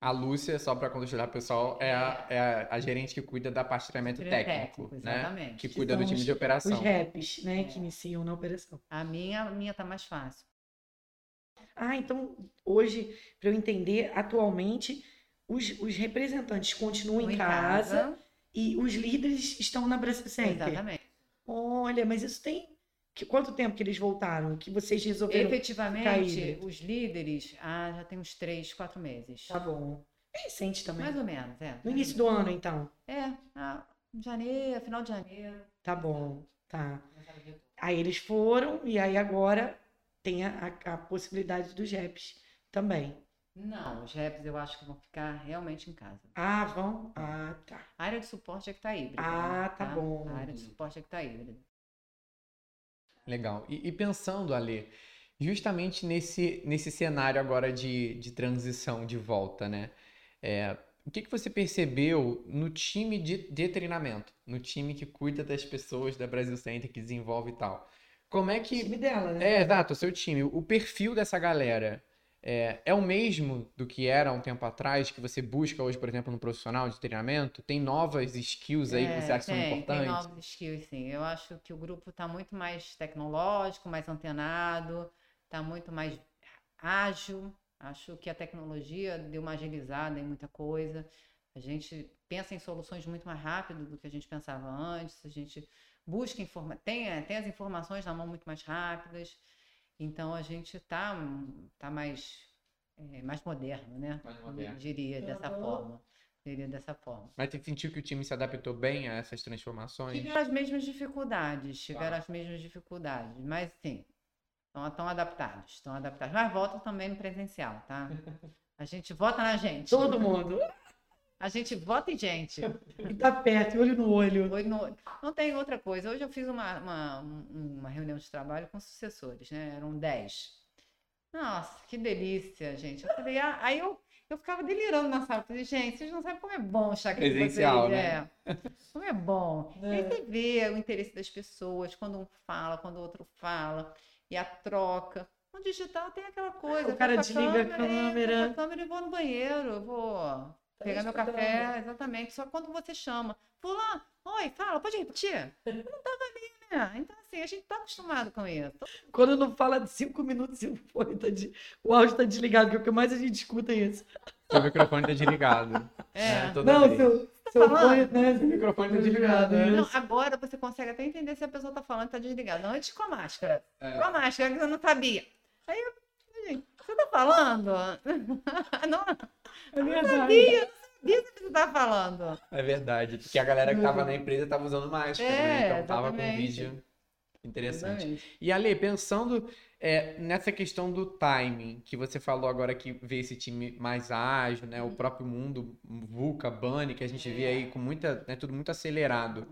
A Lúcia, só para contextualizar o pessoal, é a, é a- a gerente que cuida da parte de treinamento técnico, técnico, né? exatamente. Que Que cuida do são time os- de operação. Os reps, né? Que iniciam na operação. A minha, a minha tá mais fácil. Ah, então hoje, para eu entender, atualmente os, os representantes continuam Tô em casa, e os líderes estão na Brasil Center. Exatamente. Olha, mas isso tem. Que, quanto tempo que eles voltaram? Que vocês resolveram. Efetivamente, os líderes, ah, já tem uns três, quatro meses. Tá bom. É recente também. Mais ou menos, é. No início do ano, então. É, ah, janeiro, final de janeiro. Tá bom. Tá. Aí eles foram, e aí agora tem a, a, a possibilidade dos reps também. Não, os reps eu acho que vão ficar realmente em casa. Ah, vão? Ah, tá. A área de suporte é que tá híbrida. Ah, né? tá bom. A área de suporte é que tá híbrida. Legal. E, e pensando, Ale, justamente nesse, nesse cenário agora de, de transição, de volta, né? É, o que, que você percebeu no time de, de treinamento, no time que cuida das pessoas da Brasil Center, que desenvolve e tal? Como é O que. time dela, né? É, exato, o seu time. O perfil dessa galera é, é o mesmo do que era um tempo atrás, que você busca hoje, por exemplo, no profissional de treinamento? Tem novas skills aí que você acha que são É, tem, importantes? Tem novos skills, sim. Eu acho que o grupo está muito mais tecnológico, mais antenado, está muito mais ágil. Acho que a tecnologia deu uma agilizada em muita coisa. A gente pensa em soluções muito mais rápido do que a gente pensava antes. A gente busca informa tem, é, tem as informações na mão muito mais rápidas. Então a gente está tá mais, é, mais moderno, né? Mais moderno. Diria dessa forma. Diria dessa forma. Mas você sentiu que o time se adaptou bem a essas transformações? Tiveram as mesmas dificuldades, tiveram Tá. as mesmas dificuldades, mas sim, estão adaptados, estão adaptados. Mas votam também no presencial, tá? [LAUGHS] A gente vota na gente. Todo mundo. A gente vota em gente. [LAUGHS] E tá perto, olho no olho. Olho no olho. Não tem outra coisa. Hoje eu fiz uma, uma, um- uma reunião de trabalho com sucessores, né? Eram 10. Nossa, que delícia, gente. Eu falei, ah, aí eu, eu ficava delirando na sala. Eu falei, gente, vocês não sabem como é bom estar aqui Presencial, vocês. né? É. [LAUGHS] Como é bom. E aí É. você vê o interesse das pessoas, quando um fala, quando o outro fala, e a troca. No digital tem aquela coisa. O eu cara desliga a é, câmera. a câmera e vou no banheiro, eu vou pegar meu café, exatamente. Só quando você chama. Fulano, oi, fala, pode repetir? Eu não tava ali, né? Então, assim, a gente tá acostumado com isso. Quando não fala de cinco minutos, o, fone tá de- o áudio tá desligado, que é o que mais a gente escuta é isso. Seu microfone tá desligado. [LAUGHS] É. toda Não, vez. seu, seu falando? fone, né? O microfone tá Desligado, é. né? Não, agora você consegue até entender se a pessoa tá falando que tá desligada. Antes com a máscara. É. Com a máscara, que eu não sabia. Aí eu, você tá falando? [LAUGHS] não, É verdade. sabia, não sabia o que você tá falando. É verdade. Porque a galera que tava na empresa tava usando máscara, né? É, Então tava com exatamente. vídeo. Interessante. Exatamente. E Ale, pensando é, nessa questão do timing, que você falou agora que vê esse time mais ágil, né? O próprio mundo, VUCA, Bunny, que a gente vê aí com muita, né, tudo muito acelerado.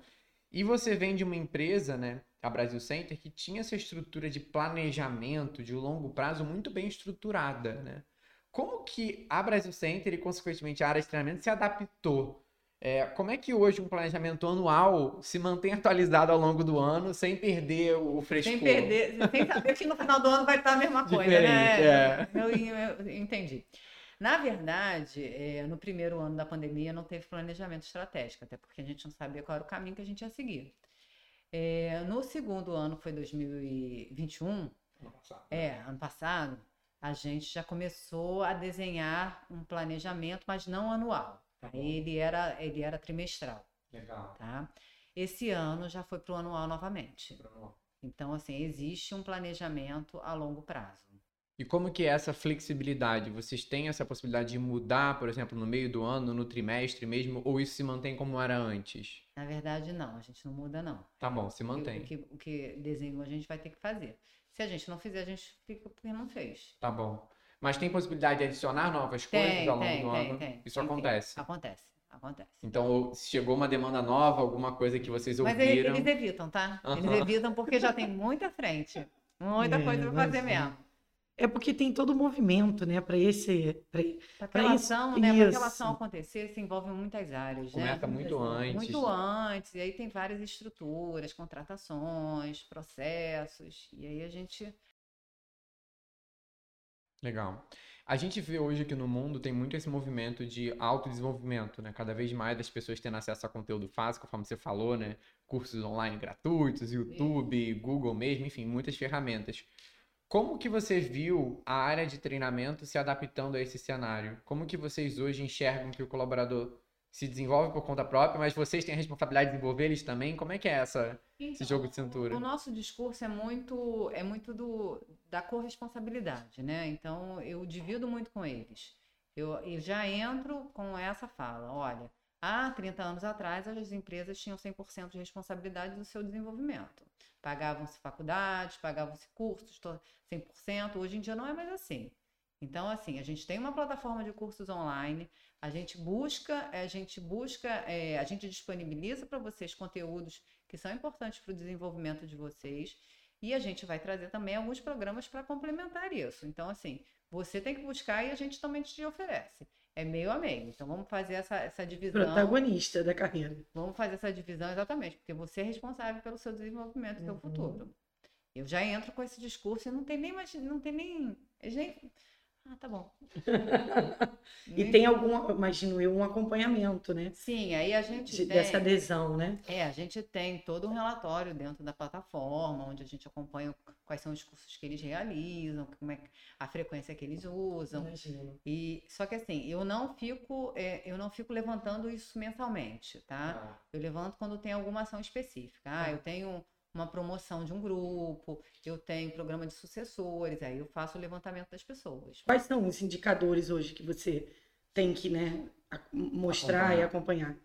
E você vem de uma empresa, né, a Brasil Center, que tinha essa estrutura de planejamento de longo prazo muito bem estruturada, né? Como que a Brasil Center e, consequentemente, a área de treinamento se adaptou? É, como é que hoje um planejamento anual se mantém atualizado ao longo do ano sem perder o frescor? Sem perder, sem saber que no final do ano vai estar a mesma coisa, Diferente, né? é. Eu, eu entendi. Na verdade, é, no primeiro ano da pandemia não teve planejamento estratégico, até porque a gente não sabia qual era o caminho que a gente ia seguir. É, no segundo ano, foi 2021, é, ano passado, a gente já começou a desenhar um planejamento, mas não anual. Tá. Ele era, ele era trimestral, Legal. tá? Esse ano já foi para o anual novamente. Então, assim, existe um planejamento a longo prazo. E como que é essa flexibilidade? Vocês têm essa possibilidade de mudar, por exemplo, no meio do ano, no trimestre mesmo, ou isso se mantém como era antes? Na verdade, não, a gente não muda, não. Tá bom, se O mantém. que, o que desenhou a gente vai ter que fazer. Se a gente não fizer, a gente fica porque não fez. Tá bom. Mas tem possibilidade de adicionar novas coisas Tem, ao longo tem, do tem, ano? tem. Isso tem, tem. acontece. Acontece, acontece. Então, se chegou uma demanda nova, alguma coisa que vocês Mas e- ouviram. eles evitam, tá? Eles Aham. evitam porque já tem muita frente. Muita [LAUGHS] É, coisa pra mas fazer mesmo. É porque tem todo o movimento, né? Para esse. pra- Pra Pra aquela isso- ação, né? Pra aquela isso. ação acontecer, se envolve muitas áreas, né? Começa muito antes. Muito antes, e aí tem várias estruturas, contratações, processos, e aí a gente Legal. A gente vê hoje que no mundo tem muito esse movimento de autodesenvolvimento, né? Cada vez mais as pessoas tendo acesso a conteúdo fácil, conforme você falou, né? Cursos online gratuitos, YouTube, Google mesmo, enfim, muitas ferramentas. Como que você viu a área de treinamento se adaptando a esse cenário? Como que vocês hoje enxergam que o colaborador se desenvolve por conta própria, mas vocês têm a responsabilidade de desenvolver eles também? Como é que é essa, esse jogo de cintura? O nosso discurso é muito, é muito do, da corresponsabilidade, né? Então, eu divido muito com eles. Eu, eu já entro com essa fala, olha, há 30 anos atrás as empresas tinham 100% de responsabilidade do seu desenvolvimento. Pagavam-se faculdades, pagavam-se cursos, 100%. Hoje em dia não é mais assim. Então, assim, a gente tem uma plataforma de cursos online, a gente busca, a gente busca, é, a gente disponibiliza para vocês conteúdos que são importantes para o desenvolvimento de vocês. E a gente vai trazer também alguns programas para complementar isso. Então, assim, você tem que buscar e a gente também te oferece. É meio a meio. Então, vamos fazer essa, essa divisão. Protagonista da carreira. Vamos fazer essa divisão exatamente, porque você é responsável pelo seu desenvolvimento, uhum. seu futuro. Eu já entro com esse discurso e não tem nem mais, não tem nem. Gente, ah, tá bom. [LAUGHS] e tem algum, imagino eu, um acompanhamento, né? Sim, aí a gente De, tem, dessa adesão, né? É, a gente tem todo um relatório dentro da plataforma, onde a gente acompanha quais são os cursos que eles realizam, como é a frequência que eles usam. Imagino. E só que assim, eu não fico, é, eu não fico levantando isso mensalmente, tá? Ah. Eu levanto quando tem alguma ação específica. Ah, ah. eu tenho uma promoção de um grupo, eu tenho programa de sucessores, aí eu faço o levantamento das pessoas. Quais são os indicadores hoje que você tem que né, mostrar acompanhar. e acompanhar?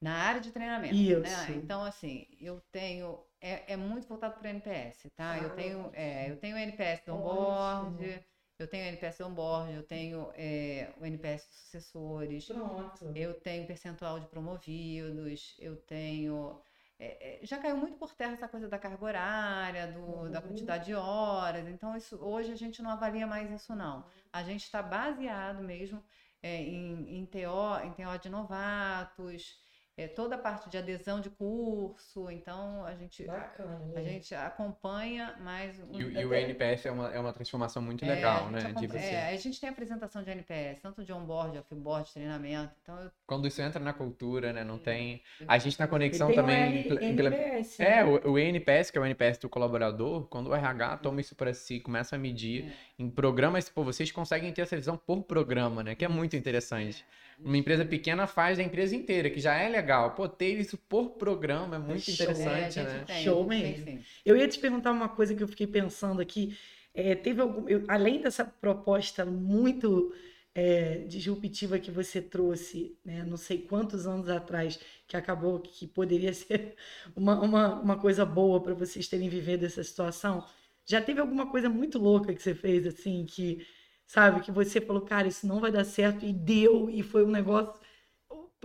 Na área de treinamento. Né? Isso. Né? Então, assim, eu tenho. É, é muito voltado para o NPS, tá? Ah, eu tenho é, eu tenho o NPS do onboard. Eu tenho o NPS do onboard, eu tenho é, o NPS dos sucessores. Pronto. Eu tenho percentual de promovidos, eu tenho é, é, já caiu muito por terra essa coisa da carga horária, do, uhum. da quantidade de horas. Então, isso, hoje a gente não avalia mais isso, não. A gente está baseado mesmo é, em, em, TO, em TO de novatos, é, toda a parte de adesão de curso, então a gente, Bacana, a, a gente acompanha mais... Um... E, e, o NPS é uma, é uma transformação muito é, legal, né? de você... É, a gente tem apresentação de NPS, tanto de onboard, offboard, treinamento, então... Eu... Quando isso entra na cultura, né? Não tem... A gente na conexão também... O NPS, É, o, o NPS, que é o NPS do colaborador, quando o RH toma isso para si, começa a medir é. Em programas, pô, vocês conseguem ter essa visão por programa, né? Que é muito interessante. Uma empresa pequena faz a empresa inteira, que já é legal. Pô, ter isso por programa é muito interessante, é, né? Tem, Show mesmo. Eu ia te perguntar uma coisa que eu fiquei pensando aqui. É, teve algum, eu, além dessa proposta muito é, disruptiva que você trouxe, né, não sei quantos anos atrás, que acabou que poderia [LAUGHS] ser uma, uma, uma coisa boa para vocês terem vivido essa situação. Já teve alguma coisa muito louca que você fez, assim, que sabe? Que você falou, cara, isso não vai dar certo e deu, e foi um negócio.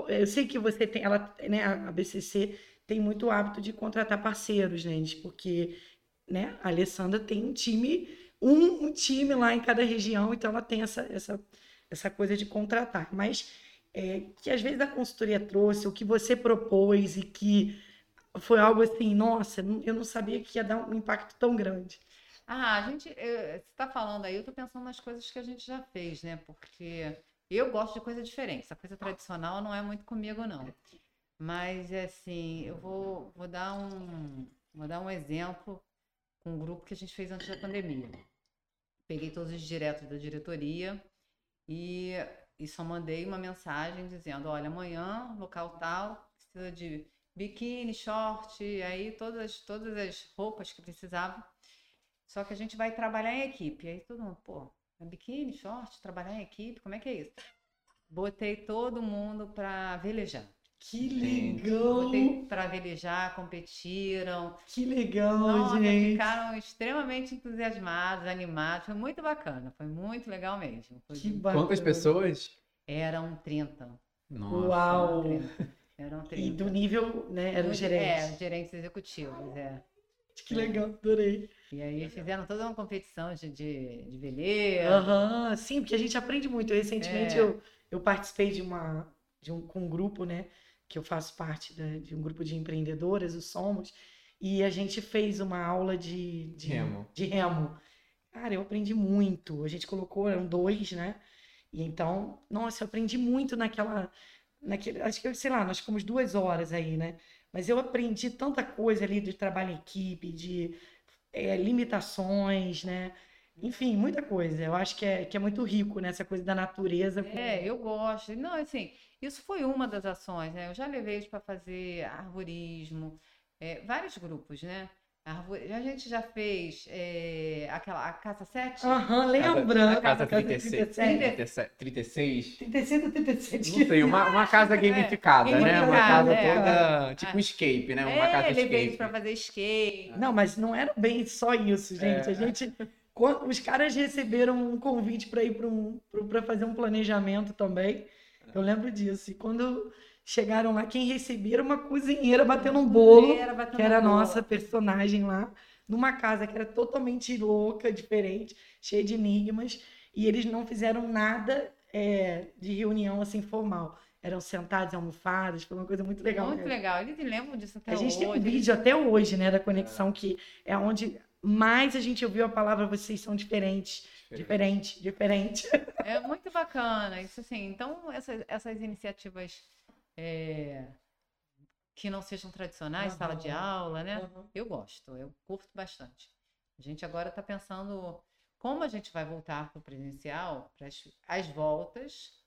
Eu sei que você tem, ela, né, a BCC tem muito hábito de contratar parceiros, gente, porque, né, a Alessandra tem um time, um, um time lá em cada região, então ela tem essa, essa, essa coisa de contratar. Mas é, que às vezes a consultoria trouxe, o que você propôs e que foi algo assim, nossa, eu não sabia que ia dar um impacto tão grande. Ah, a gente, você está falando aí, eu estou pensando nas coisas que a gente já fez, né? Porque eu gosto de coisa diferente. Essa coisa tradicional não é muito comigo, não. Mas, assim, eu vou, vou, dar, um, vou dar um exemplo com um grupo que a gente fez antes da pandemia. Peguei todos os diretos da diretoria e, e só mandei uma mensagem dizendo: olha, amanhã, local tal, precisa de biquíni, short, aí todas, todas as roupas que precisavam só que a gente vai trabalhar em equipe. Aí todo mundo, pô, é biquíni, short, trabalhar em equipe, como é que é isso? Botei todo mundo para velejar. Que legal! Botei para velejar, competiram. Que legal, Nossa, gente! Ficaram extremamente entusiasmados, animados. Foi muito bacana, foi muito legal mesmo. Foi que bacana. Quantas pessoas? Eram 30. Nossa! Uau! Eram 30. Eram 30. E do nível, né? Eram gerentes. É, gerentes executivos, é. Que legal, adorei. E aí fizeram toda uma competição de, de, de veleiro. Aham, sim, porque a gente aprende muito. Recentemente é. eu, eu participei de uma de um, com um grupo, né? Que eu faço parte da, de um grupo de empreendedoras, o Somos, e a gente fez uma aula de, de, remo. de remo. Cara, eu aprendi muito. A gente colocou, eram dois, né? E então, nossa, eu aprendi muito naquela. Naquele, acho que, sei lá, nós ficamos duas horas aí, né? Mas eu aprendi tanta coisa ali de trabalho em equipe, de é, limitações, né? Enfim, muita coisa. Eu acho que é, que é muito rico né? coisa da natureza. É, eu gosto. Não, assim, isso foi uma das ações, né? Eu já levei eles para fazer arborismo, é, vários grupos, né? Árvore- A gente já fez é, aquela a Casa 7? Aham, lembra? A casa Casa 36. 37. 37, 36. 36 ou 37? Não sei, uma, uma casa gamificada, né? Uma casa é. toda. Tipo um escape, né? Uma casa É, levei eles escape. pra fazer skate. Não, mas não era bem só isso, gente. É. A gente. quando- os caras receberam um convite para ir para um, para fazer um planejamento também. Eu lembro disso. E quando chegaram lá, quem receberam uma cozinheira batendo um bolo, batendo que era a nossa personagem lá, numa casa que era totalmente louca, diferente, cheia de enigmas. E eles não fizeram nada é, de reunião assim formal. Eram sentados em almofadas, foi uma coisa muito legal. Muito legal. Eles lembram disso até A gente hoje. tem um vídeo até hoje, né, da conexão, que é onde mais a gente ouviu a palavra vocês são diferentes. Diferente, diferente. É muito bacana. Isso assim, então essas, essas iniciativas é, que não sejam tradicionais, sala de aula, né? Eu gosto, eu curto bastante. A gente agora está pensando como a gente vai voltar para o presencial, para as, as voltas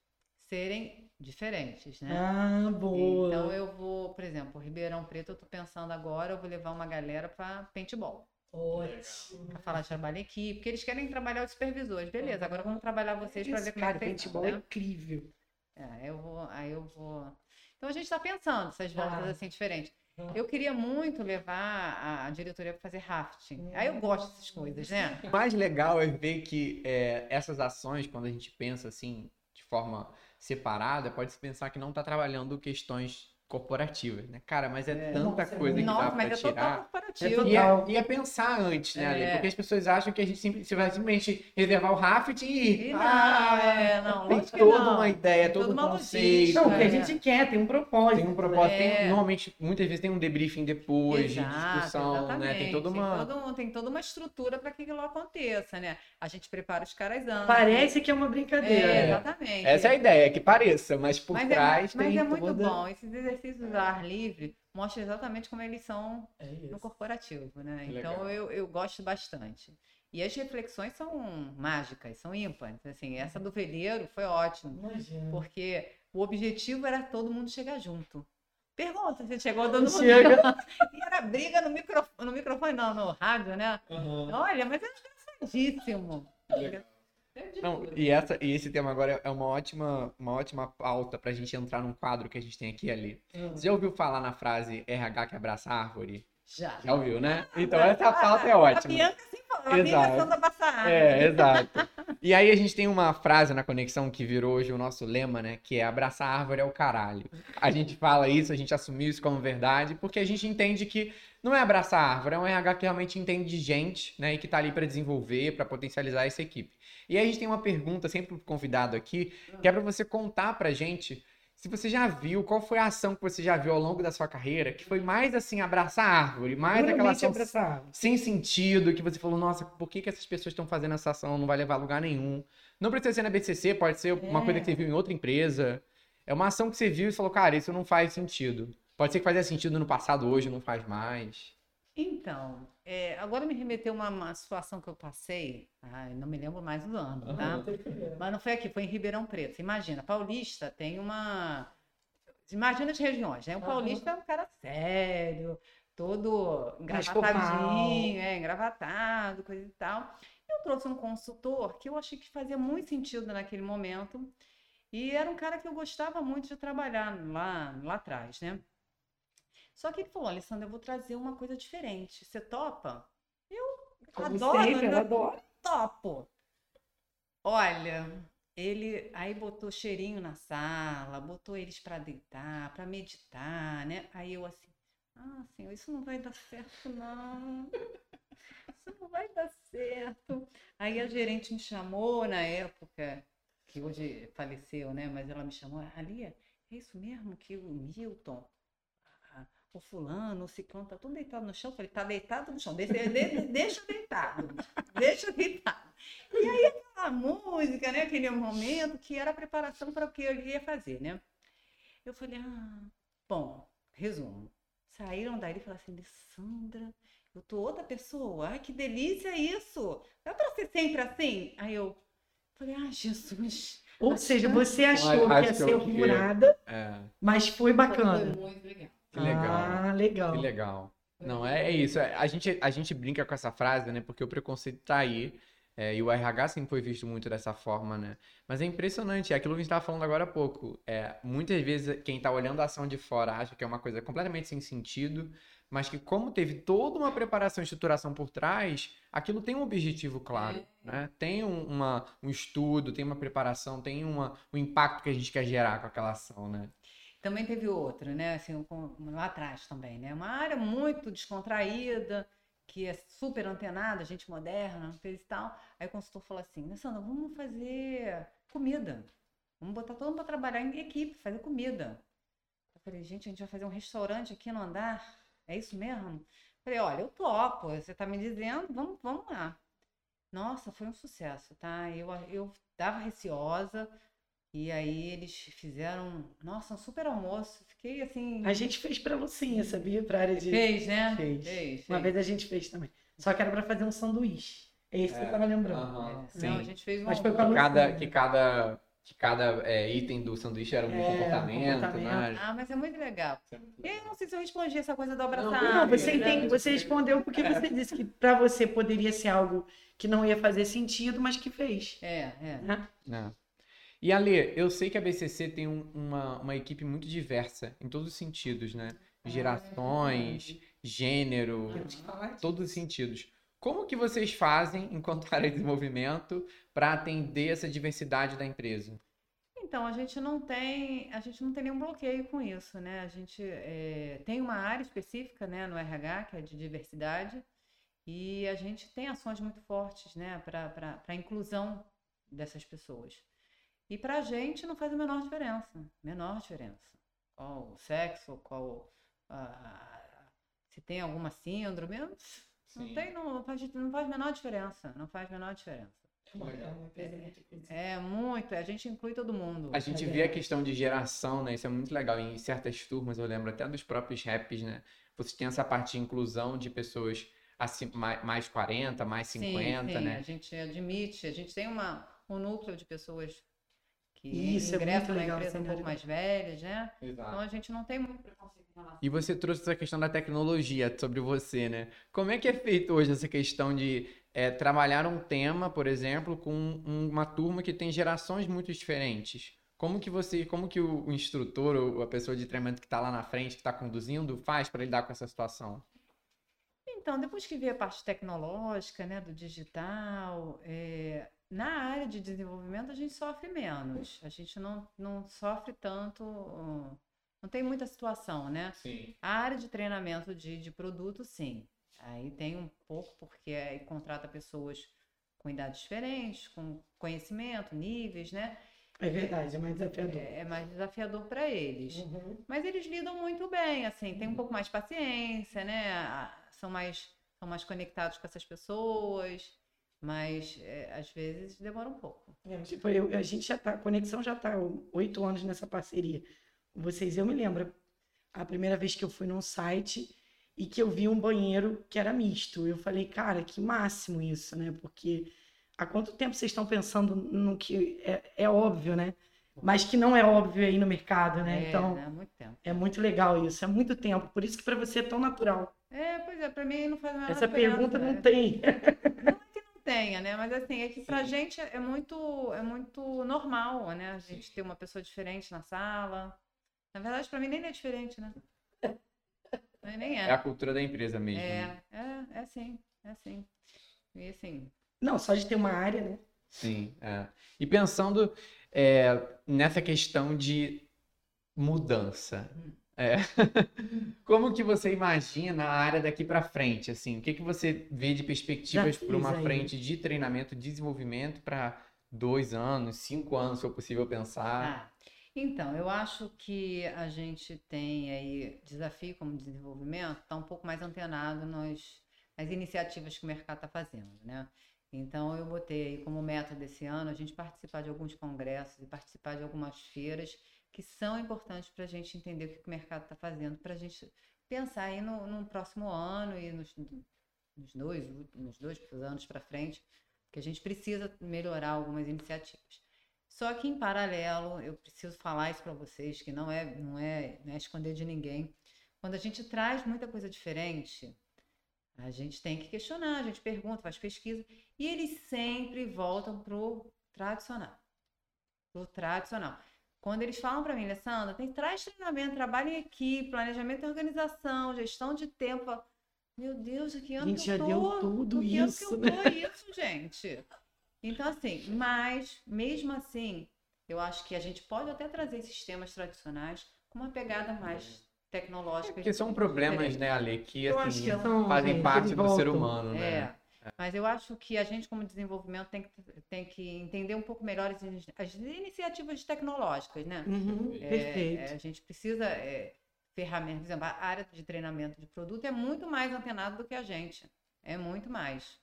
serem diferentes, né? Ah, boa. Então eu vou, por exemplo, Ribeirão Preto, eu tô pensando agora, eu vou levar uma galera para paintball, Ótimo. para falar de trabalho em equipe, porque eles querem trabalhar os supervisores. Beleza, agora vamos trabalhar vocês para ver como é Cara, que vocês paintball é incrível. É, eu vou, aí eu vou. Então a gente está pensando essas voltas Ah. assim diferentes. Eu queria muito levar a, a diretoria para fazer rafting. Aí eu gosto dessas coisas, né? O [LAUGHS] mais legal é ver que é, essas ações, quando a gente pensa assim, de forma separada, pode-se pensar que não está trabalhando questões corporativas, né? Cara, mas é, É. tanta Nossa, coisa que Nossa, dá pra mas é total tirar. E é, e é pensar antes, né, Ale? É. Porque as pessoas acham que a gente simplesmente, você vai simplesmente reservar o rafting e ir. E não, Ah, é, não, tem toda não. uma ideia, Tem todo toda um uma conceito. logística, Não, o que a é. gente quer, tem um propósito. Tem um propósito, tem- É. normalmente, muitas vezes tem um debriefing depois, Exato, de discussão, né? Tem toda uma. Tem, todo um- tem toda uma estrutura para que aquilo aconteça, né? A gente prepara os caras antes. Parece que é uma brincadeira. É, É. exatamente. Essa é a ideia, que pareça, mas por mas é, trás mas tem é muito toda... bom. Esses exercícios ao ar livre mostram exatamente como eles são É no corporativo, né? Que Então legal. eu, eu gosto bastante. E as reflexões são mágicas, são ímpares. Assim, essa do veleiro foi ótimo, Imagina. porque o objetivo era todo mundo chegar junto. Pergunta se chegou mundo. Chega. E era briga no microfone, no microfone não, no rádio, né? Olha, mas é engraçadíssimo. Não, e, essa, e esse tema agora é uma ótima, uma ótima pauta pra gente entrar num quadro que a gente tem aqui ali. Você já ouviu falar na frase RH que abraça a árvore? Já. Já ouviu, né? Então essa pauta é ótima. A Bianca sim falou, a Exato. Bianca Santa Passar. É, exato. E aí a gente tem uma frase na conexão que virou hoje o nosso lema, né? Que é abraçar a árvore é o caralho. A gente fala isso, a gente assumiu isso como verdade, porque a gente entende que não é abraçar a árvore, é um RH que realmente entende de gente, né? E que tá ali para desenvolver, para potencializar essa equipe. E aí a gente tem uma pergunta sempre pro convidado aqui, que é para você contar pra gente se você já viu, qual foi a ação que você já viu ao longo da sua carreira, que foi mais assim, abraçar a árvore, mais aquela Puramente ação abraçado. sem sentido, que você falou, nossa, por que, que essas pessoas estão fazendo essa ação? Não vai levar a lugar nenhum. Não precisa ser na BCC, pode ser uma É. coisa que você viu em outra empresa. É uma ação que você viu e falou, cara, isso não faz sentido. Pode ser que fazia sentido no passado, hoje não faz mais. Então, é, agora me remeteu uma, uma situação que eu passei, ai, não me lembro mais do ano, tá? Mas não foi aqui, foi em Ribeirão Preto. Imagina, Paulista tem uma. Imagina as regiões, né? O. Paulista é um cara sério, todo engravatadinho, é, engravatado, coisa e tal. Eu trouxe um consultor que eu achei que fazia muito sentido naquele momento. E era um cara que eu gostava muito de trabalhar lá, lá atrás, né? Só que ele falou, Alessandra, eu vou trazer uma coisa diferente. Você topa? Eu Como adoro, sempre, eu adoro. topo. Olha, ele aí botou cheirinho na sala, botou eles para deitar, para meditar, né? Aí eu assim, ah, senhor, isso não vai dar certo, não. Isso não vai dar certo. Aí a gerente me chamou na época, que hoje faleceu, né? Mas ela me chamou, Alia, é isso mesmo que o Milton, o fulano, o ciclano, tá tudo deitado no chão? Eu falei, tá deitado no chão, deixa, de- deixa deitado, deixa deitado. E aí aquela música, né? Aquele momento que era a preparação para o que eu ia fazer, né? Eu falei, ah, bom, resumo. Saíram daí e falaram assim, Alessandra, eu tô outra pessoa. Ai, que delícia isso! Dá para ser sempre assim? Aí eu falei, ah, Jesus. Ou seja, você achou Acho que ia que ser furada, É, mas foi bacana. Foi muito legal. Que legal. Ah, legal. Que legal. Não, é, é isso. É, A gente, a gente brinca com essa frase, né? Porque o preconceito tá aí. é, e o RH sempre foi visto muito dessa forma, né? Mas é impressionante, é aquilo que a gente estava falando agora há pouco. É, muitas vezes quem está olhando a ação de fora acha que é uma coisa completamente sem sentido, mas que como teve toda uma preparação e estruturação por trás, aquilo tem um objetivo claro, né? Tem um, uma, um estudo, tem uma preparação, tem uma, um impacto que a gente quer gerar com aquela ação, né? Também teve outro, né? Assim, lá atrás também, né? Uma área muito descontraída, que é super antenada, gente moderna, fez e tal. Aí o consultor falou assim, né, Sandra, vamos fazer comida. Vamos botar todo mundo para trabalhar em equipe, fazer comida. Eu falei, gente, a gente vai fazer um restaurante aqui no andar? É isso mesmo? Eu falei, olha, eu topo, você está me dizendo, vamos, vamos lá. Nossa, foi um sucesso, tá? Eu, eu tava receosa, e aí eles fizeram, nossa, um super almoço. Fiquei assim. A gente fez pra Lucinha, sabia? Pra área de. Fez, né? Fez. Fez, Uma fez. vez a gente fez também. Só que era pra fazer um sanduíche. É isso que É. eu tava lembrando. Aham, É, sim. Não, a gente fez um Mas foi com a almoço. Cada, que cada, que cada é, item do sanduíche era um É, comportamento, comportamento. né? Ah, mas é muito legal. E aí, eu não sei se eu respondi essa coisa da abraçar. Não, Não, você né? entende, você respondeu porque você disse que pra você poderia ser algo que não ia fazer sentido, mas que fez. É, é. né? É. E Ale, eu sei que a BCC tem um- uma, uma equipe muito diversa em todos os sentidos, né? Gerações, gênero, Temos que falar disso. todos os sentidos. Como que vocês fazem, enquanto [LAUGHS] área de desenvolvimento, para atender essa diversidade da empresa? Então, a gente não tem, a gente não tem nenhum bloqueio com isso, né? A gente é, tem uma área específica, né, no RH, que é de diversidade, e a gente tem ações muito fortes, né, para a inclusão dessas pessoas. E para a gente não faz a menor diferença, menor diferença. Qual o sexo, qual a- se tem alguma síndrome, não Sim. tem, não, faz, não faz a menor diferença, não faz a menor diferença. É muito, a gente inclui todo mundo. A gente vê a questão de geração, né? Isso é muito legal. Em certas turmas, eu lembro até dos próprios raps, né? Você tem essa parte de inclusão de pessoas assim, mais, mais 40, mais 50, sim, sim, né? A gente admite, a gente tem uma, um núcleo de pessoas que Isso, é ingressam na legal, empresa um pouco mais velhas, né? Exato. Então a gente não tem muito preconceito em relação E você trouxe essa questão da tecnologia sobre você, né? Como é que é feito hoje essa questão de é, trabalhar um tema, por exemplo, com um- uma turma que tem gerações muito diferentes? Como que você, como que o, o instrutor ou a pessoa de treinamento que está lá na frente, que está conduzindo, faz para lidar com essa situação? Então, depois que veio a parte tecnológica, né, do digital, é, na área de desenvolvimento a gente sofre menos. A gente não, não sofre tanto, uh, não tem muita situação, né? Sim. A área de treinamento de, de produto, sim. Aí tem um pouco, porque aí contrata pessoas com idades diferentes, com conhecimento, níveis, né? É verdade, é mais desafiador. É, é mais desafiador para eles. Uhum. Mas eles lidam muito bem, assim, tem um pouco mais de paciência, né? A- São mais, são mais conectados com essas pessoas, mas é, às vezes demora um pouco. É, tipo, eu- a gente já tá, a conexão já tá oito anos nessa parceria. Vocês, eu me lembro a primeira vez que eu fui num site e que eu vi um banheiro que era misto. Eu falei, cara, que máximo isso, né? Porque há quanto tempo vocês estão pensando no que é, é óbvio, né? Mas que não é óbvio aí no mercado, né? É, Então, né? Muito é muito legal isso, é muito tempo. Por isso que para você é tão natural. É, pois é, para mim não faz a menor Essa pergunta não tem. [LAUGHS] tenha, né? Mas assim, é que pra gente é muito, é muito normal, né? A gente ter uma pessoa diferente na sala. Na verdade, pra mim nem é diferente, né? [LAUGHS] Nem- É é. a cultura da empresa mesmo. né? É, é, é assim, é assim. E assim, Não, só de ter uma área, né? Sim, é. E pensando é, nessa questão de mudança, é. [LAUGHS] como que você imagina a área daqui para frente? Assim, o que que você vê de perspectivas para uma aí. frente de treinamento, de desenvolvimento para dois anos, cinco anos, se for possível pensar? Ah, então, eu acho que a gente tem aí desafio como desenvolvimento, está um pouco mais antenado nas, nas iniciativas que o mercado está fazendo, né? Então, eu botei como meta desse ano a gente participar de alguns congressos e participar de algumas feiras que são importantes para a gente entender o que o mercado está fazendo, para a gente pensar aí no, no próximo ano e nos, nos dois, nos dois anos para frente, que a gente precisa melhorar algumas iniciativas. Só que em paralelo, eu preciso falar isso para vocês, que não é, não é, não é esconder de ninguém. quando a gente traz muita coisa diferente, a gente tem que questionar, a gente pergunta, faz pesquisa, e eles sempre voltam pro tradicional. Pro tradicional. Quando eles falam para mim, Alessandra, tem traz treinamento, trabalho em equipe, planejamento e organização, gestão de tempo. Meu Deus, que ano Gente, que eu já tô? deu tudo Que ano isso, que eu tô isso, gente? Então, assim, mas, mesmo assim, eu acho que a gente pode até trazer sistemas tradicionais com uma pegada mais tecnológica. Porque são problemas, né, Ale, que assim, que são, fazem gente, parte do ser humano, né? É. Mas eu acho que a gente, como desenvolvimento, tem que, tem que entender um pouco melhor as, as iniciativas tecnológicas, né? Uhum, É, perfeito. é, a gente precisa é, ferramentas, por exemplo, a área de treinamento de produto é muito mais antenada do que a gente. É muito mais.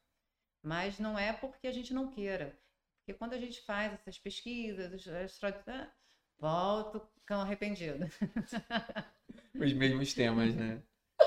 Mas não é porque a gente não queira. Porque quando a gente faz essas pesquisas, as- as tradu- ah, volta o cão arrependido. Os mesmos temas, né?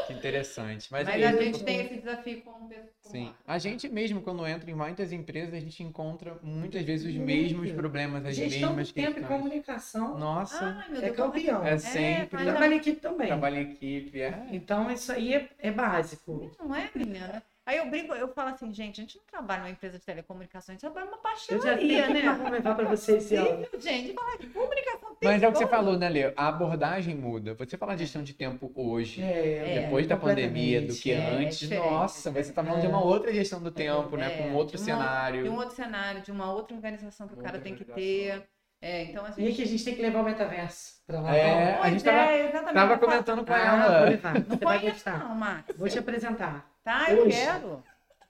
Que interessante. Mas, Mas, é a isso. gente tem esse desafio com com- Sim. A gente mesmo, quando entra em muitas empresas, a gente encontra muitas vezes os mesmos problemas, as Gestão do mesmas tempo e questões. comunicação Nossa, Ai, meu é campeão. é sempre mas Trabalho em equipe também. trabalho em equipe. É. Então, isso aí é, é básico. Não é, menina? Aí eu brinco, eu falo assim, gente, a gente não trabalha numa empresa de telecomunicações, a gente trabalha numa Eu já pastelaria, sei né? como levar para você esse ano. Sim, gente, falar de comunicação tem Mas é o que você falou, né, Leo? A abordagem muda. Você fala de gestão de tempo hoje, É, depois da pandemia, do que É, é antes, nossa, é você tá falando de uma outra gestão do tempo, né? É, Com outro de uma- cenário. De um outro cenário, de uma outra organização que o cara tem que ter. É, então, a E que a gente tem que levar o metaverso para lá. É, a Pois gente tava, é, exatamente. tava comentando com Ah, ela. Não Você vai gostar. não, Max. Vou te apresentar. Tá, eu Hoje. quero.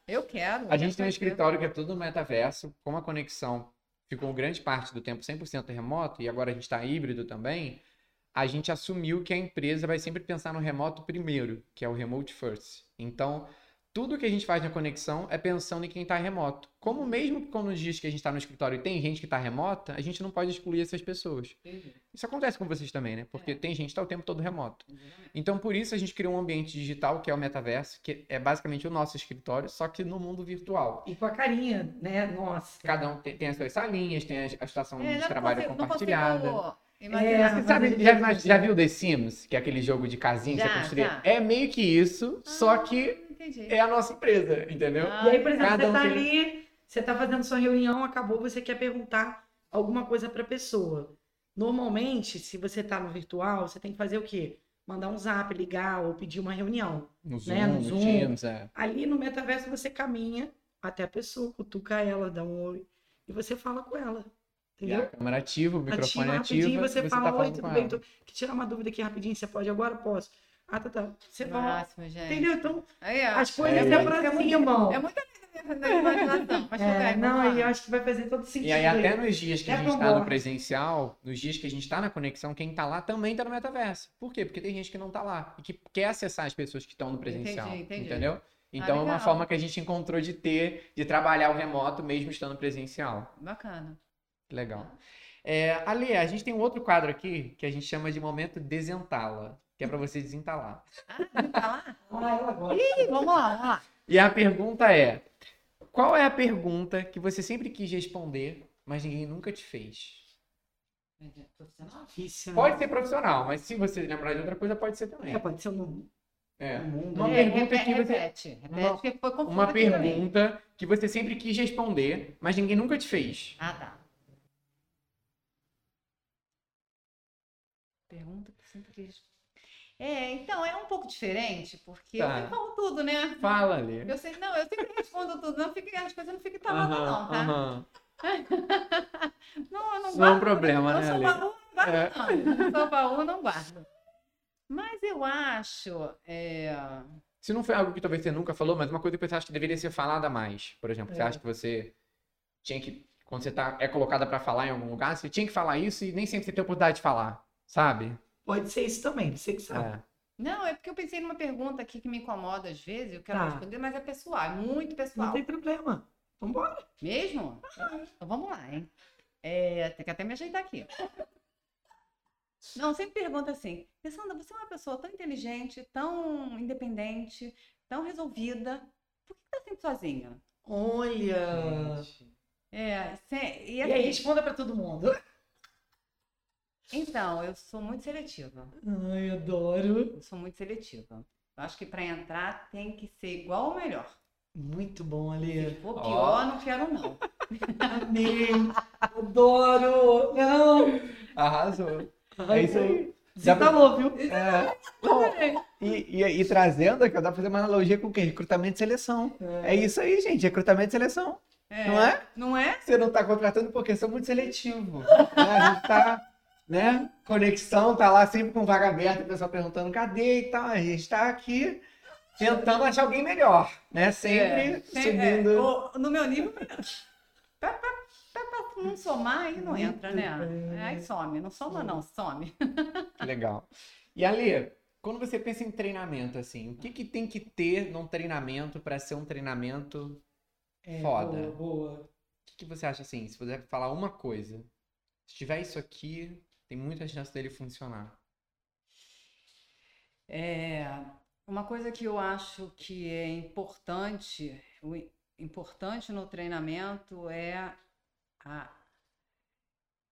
Eu quero. A gente tem um escritório que é tudo metaverso, com a conexão ficou grande parte do tempo 100% remoto e agora a gente está híbrido também. A gente assumiu que a empresa vai sempre pensar no remoto primeiro, que é o remote first. Então, tudo que a gente faz na conexão é pensando em quem está remoto. Como mesmo quando nos dias que a gente está no escritório e tem gente que está remota, a gente não pode excluir essas pessoas. Entendi. Isso acontece com vocês também, né? Porque É. tem gente que está o tempo todo remoto. Então, por isso, a gente criou um ambiente digital, que é o metaverso, que é basicamente o nosso escritório, só que no mundo virtual. E com a carinha, né? Nossa. Cada um tem, tem as suas salinhas, tem a, a estação É, de trabalho consigo, compartilhada. consigo É, sabe, já, já viu The Sims, que é aquele jogo de casinha que você já. É meio que isso, só que Entendi. é a nossa empresa, entendeu? Ah, E aí, por exemplo, Cada você um tá tem- ali, você tá fazendo sua reunião, acabou, você quer perguntar alguma coisa para a pessoa. Normalmente, se você tá no virtual, você tem que fazer o quê? Mandar um zap, ligar ou pedir uma reunião. No Zoom, Né, no no, Zoom. Teams, é. Ali no metaverso você caminha até a pessoa, cutuca ela, dá um oi e você fala com ela. E a Entendeu? câmera ativa, o microfone Ativa rapidinho, você, fala, tá oi, tudo bem? Tô... Que tirar uma dúvida aqui rapidinho, você pode agora? Posso. Ah, tá, tá. Você. Máximo, gente. Entendeu? Então, Aí, as coisas é se muito- aproximam. É muita imaginação. Mas É, não, aí eu acho que vai fazer todo sentido. E aí, até nos dias que a É gente pro está no presencial, nos dias que a gente está na conexão, quem está lá também está no metaverso. Por quê? Porque tem gente que não está lá e que quer acessar as pessoas que estão no presencial. Entendi, entendi. Entendeu? Então é uma forma que a gente encontrou de ter, de trabalhar o remoto mesmo estando presencial. Bacana. Legal. É, Ale, a gente tem um outro quadro aqui que a gente chama de momento desentala, que é para você desentalar. Ah, lá? [LAUGHS] Ah. Ih, vamos lá, vamos lá. E a pergunta é: qual é a pergunta que você sempre quis responder, mas ninguém nunca te fez? Pode ser profissional, mas se você lembrar de outra coisa, pode ser também. É, pode ser no, É. no mundo. Uma né? pergunta repete, que você- repete. Repete, Uma- porque foi confuso Uma pergunta que você sempre quis responder, mas ninguém nunca te fez. Ah, tá. Pergunta que sempre quis. É, então, é um pouco diferente, porque Tá. eu sempre falo tudo, né? Fala, Ale. Eu sei, não, eu sempre respondo tudo, não fica, as coisas não ficam travadas, não, tá? aham. [LAUGHS] Não, eu não guardo. Não é um problema, eu né, Ale? baú, não guardo, É. não. Sou baú, não guardo. Mas eu acho. é, Se não foi algo que talvez você nunca falou, mas uma coisa que você acha que deveria ser falada mais. Por exemplo, você É. acha que você tinha que. Quando você tá, é colocada pra falar em algum lugar, você tinha que falar isso e nem sempre você tem oportunidade de falar, sabe? Pode ser isso também, você que sabe. É. Não, é porque eu pensei numa pergunta aqui que me incomoda às vezes, eu quero Tá. responder, mas é pessoal, é muito pessoal. Não tem problema. Vambora. Mesmo? Então vamos lá, hein? É, tem que até me ajeitar aqui. Não, sempre pergunta assim, Alessandra, você é uma pessoa tão inteligente, tão independente, tão resolvida, por que tá sempre sozinha? Olha. É, se- e E assim, aí, responda pra todo mundo. Então, eu sou muito seletiva. Ai, adoro. Eu sou muito seletiva. Eu acho que para entrar tem que ser igual ou melhor. Muito bom, Se Ale. for pior, não quero não. Amei. Adoro. Não. Arrasou. Ai, É isso aí. Você falou, viu? É. Não, e, e, e trazendo aqui, dá pra fazer uma analogia com o quê? Recrutamento e seleção. É isso aí, gente. Recrutamento e seleção. É, Não é? Não é? Você não tá contratando porque sou muito seletivo. né? [LAUGHS] A gente tá, né? Conexão, tá lá sempre com vaga aberta, o pessoal perguntando cadê e tal. A gente tá aqui tentando achar alguém melhor, né? Sempre É, subindo. é, no meu nível, pra, pra- pra não somar, aí não entra, né? Aí some. Não soma, não, some. Legal. E Ali, quando você pensa em treinamento, assim, o que, que tem que ter num treinamento para ser um treinamento? É, Foda. Boa, boa. O que, que você acha assim? Se puder falar uma coisa, se tiver isso aqui, tem muita chance dele funcionar. É, uma coisa que eu acho que é importante, o importante no treinamento é a,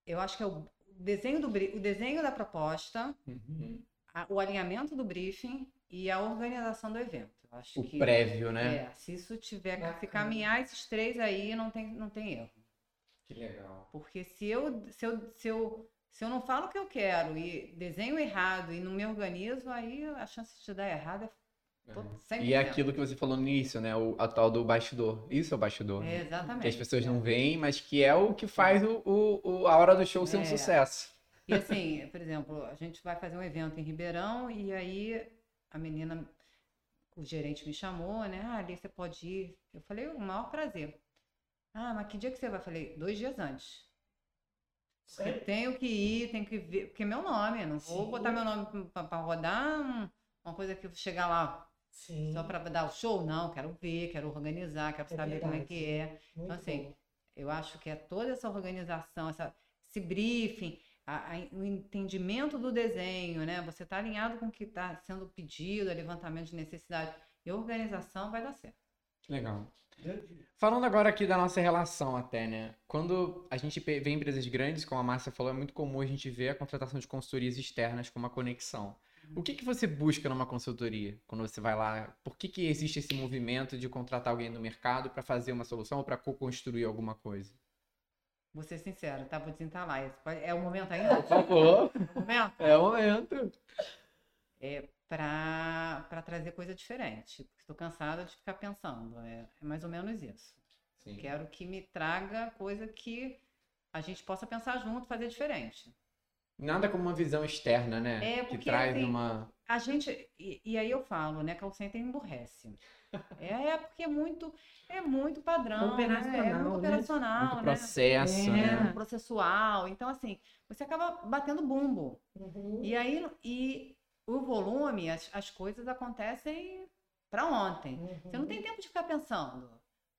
eu acho que é o desenho do o desenho da proposta, a- o alinhamento do briefing e a organização do evento. Acho O que prévio, né? é, se isso tiver que se caminhar esses três aí, não tem, não tem erro. Que legal. Porque se eu, se eu, se eu, se eu não falo o que eu quero e desenho errado e não me organizo, aí a chance de dar errado é 100%. E é aquilo que você falou no início, né? O a tal do bastidor. Isso é o bastidor. É, né? exatamente. Que as pessoas não veem, mas que é o que faz o, o- o- a hora do show ser um É. sucesso. E assim, por exemplo, a gente vai fazer um evento em Ribeirão e aí a menina, o gerente me chamou, né? Ah, ali você pode ir. Eu falei, o maior prazer. Ah, mas que dia que você vai? Eu falei, dois dias antes. Sério? tenho que ir, tenho que ver, porque é meu nome, não vou Sim. botar meu nome para rodar um- uma coisa que eu vou chegar lá Sim. só para dar o show, não, quero ver, quero organizar, quero É saber como é verdade. que é. Muito Então, assim, bom. Eu acho que é toda essa organização, essa, esse briefing, a- a- o entendimento do desenho, né? Você está alinhado com o que está sendo pedido, levantamento de necessidade e organização vai dar certo. Legal. Falando agora aqui da nossa relação até, né? Quando a gente vê empresas grandes, como a Márcia falou, é muito comum a gente ver a contratação de consultorias externas como uma conexão. O que que você busca numa consultoria quando você vai lá? Por que que existe esse movimento de contratar alguém no mercado para fazer uma solução ou para co-construir alguma coisa? Vou ser sincero, tá? Vou pode- É o momento ainda? Por favor, É o momento? é o momento. É para trazer coisa diferente. Porque estou cansada de ficar pensando. É, é mais ou menos isso. Sim. Quero que me traga coisa que a gente possa pensar junto, fazer diferente. Nada como uma visão externa, né? É, que porque, traz assim, uma. A gente, e, e aí eu falo, né, call center emburrece. [LAUGHS] É, é porque é muito, é muito padrão, né? É Operacional, muito né? operacional, muito né? processo, É. né? É, processual. Então, assim, você acaba batendo bumbo. Uhum. E aí, e o volume, as, as coisas acontecem para ontem. Você não tem tempo de ficar pensando.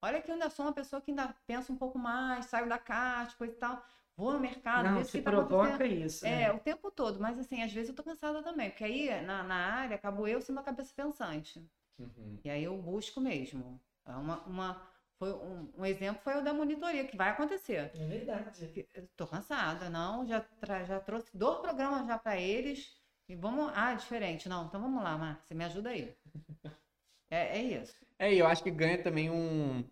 Olha que eu ainda sou uma pessoa que ainda pensa um pouco mais, saio da caixa, coisa e tal. Vou no mercado, Não, se tá provoca isso. É, né? o tempo todo, mas assim, às vezes eu tô cansada também, porque aí na, na área acabo eu sendo a cabeça pensante. Uhum. E aí eu busco mesmo. É uma, uma, foi um, um exemplo foi o da monitoria, que vai acontecer. É verdade. Tô cansada, não, já, já trouxe dois programas já para eles. E vamos. Ah, é diferente. Não, então vamos lá, Mar, você me ajuda aí. É, é isso. É, e eu acho que ganha também um,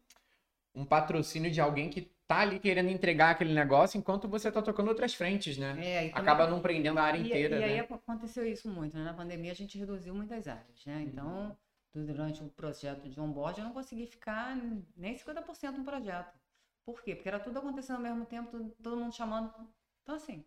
um patrocínio de alguém que tá ali querendo entregar aquele negócio enquanto você tá tocando outras frentes, né? É, e também- Acaba não prendendo a área E- inteira, e, aí né? aconteceu isso muito, né? Na pandemia a gente reduziu muitas áreas, né? Então, durante o projeto de onboard eu não consegui ficar nem 50% no projeto. Por quê? Porque era tudo acontecendo ao mesmo tempo, todo mundo chamando. Então, assim,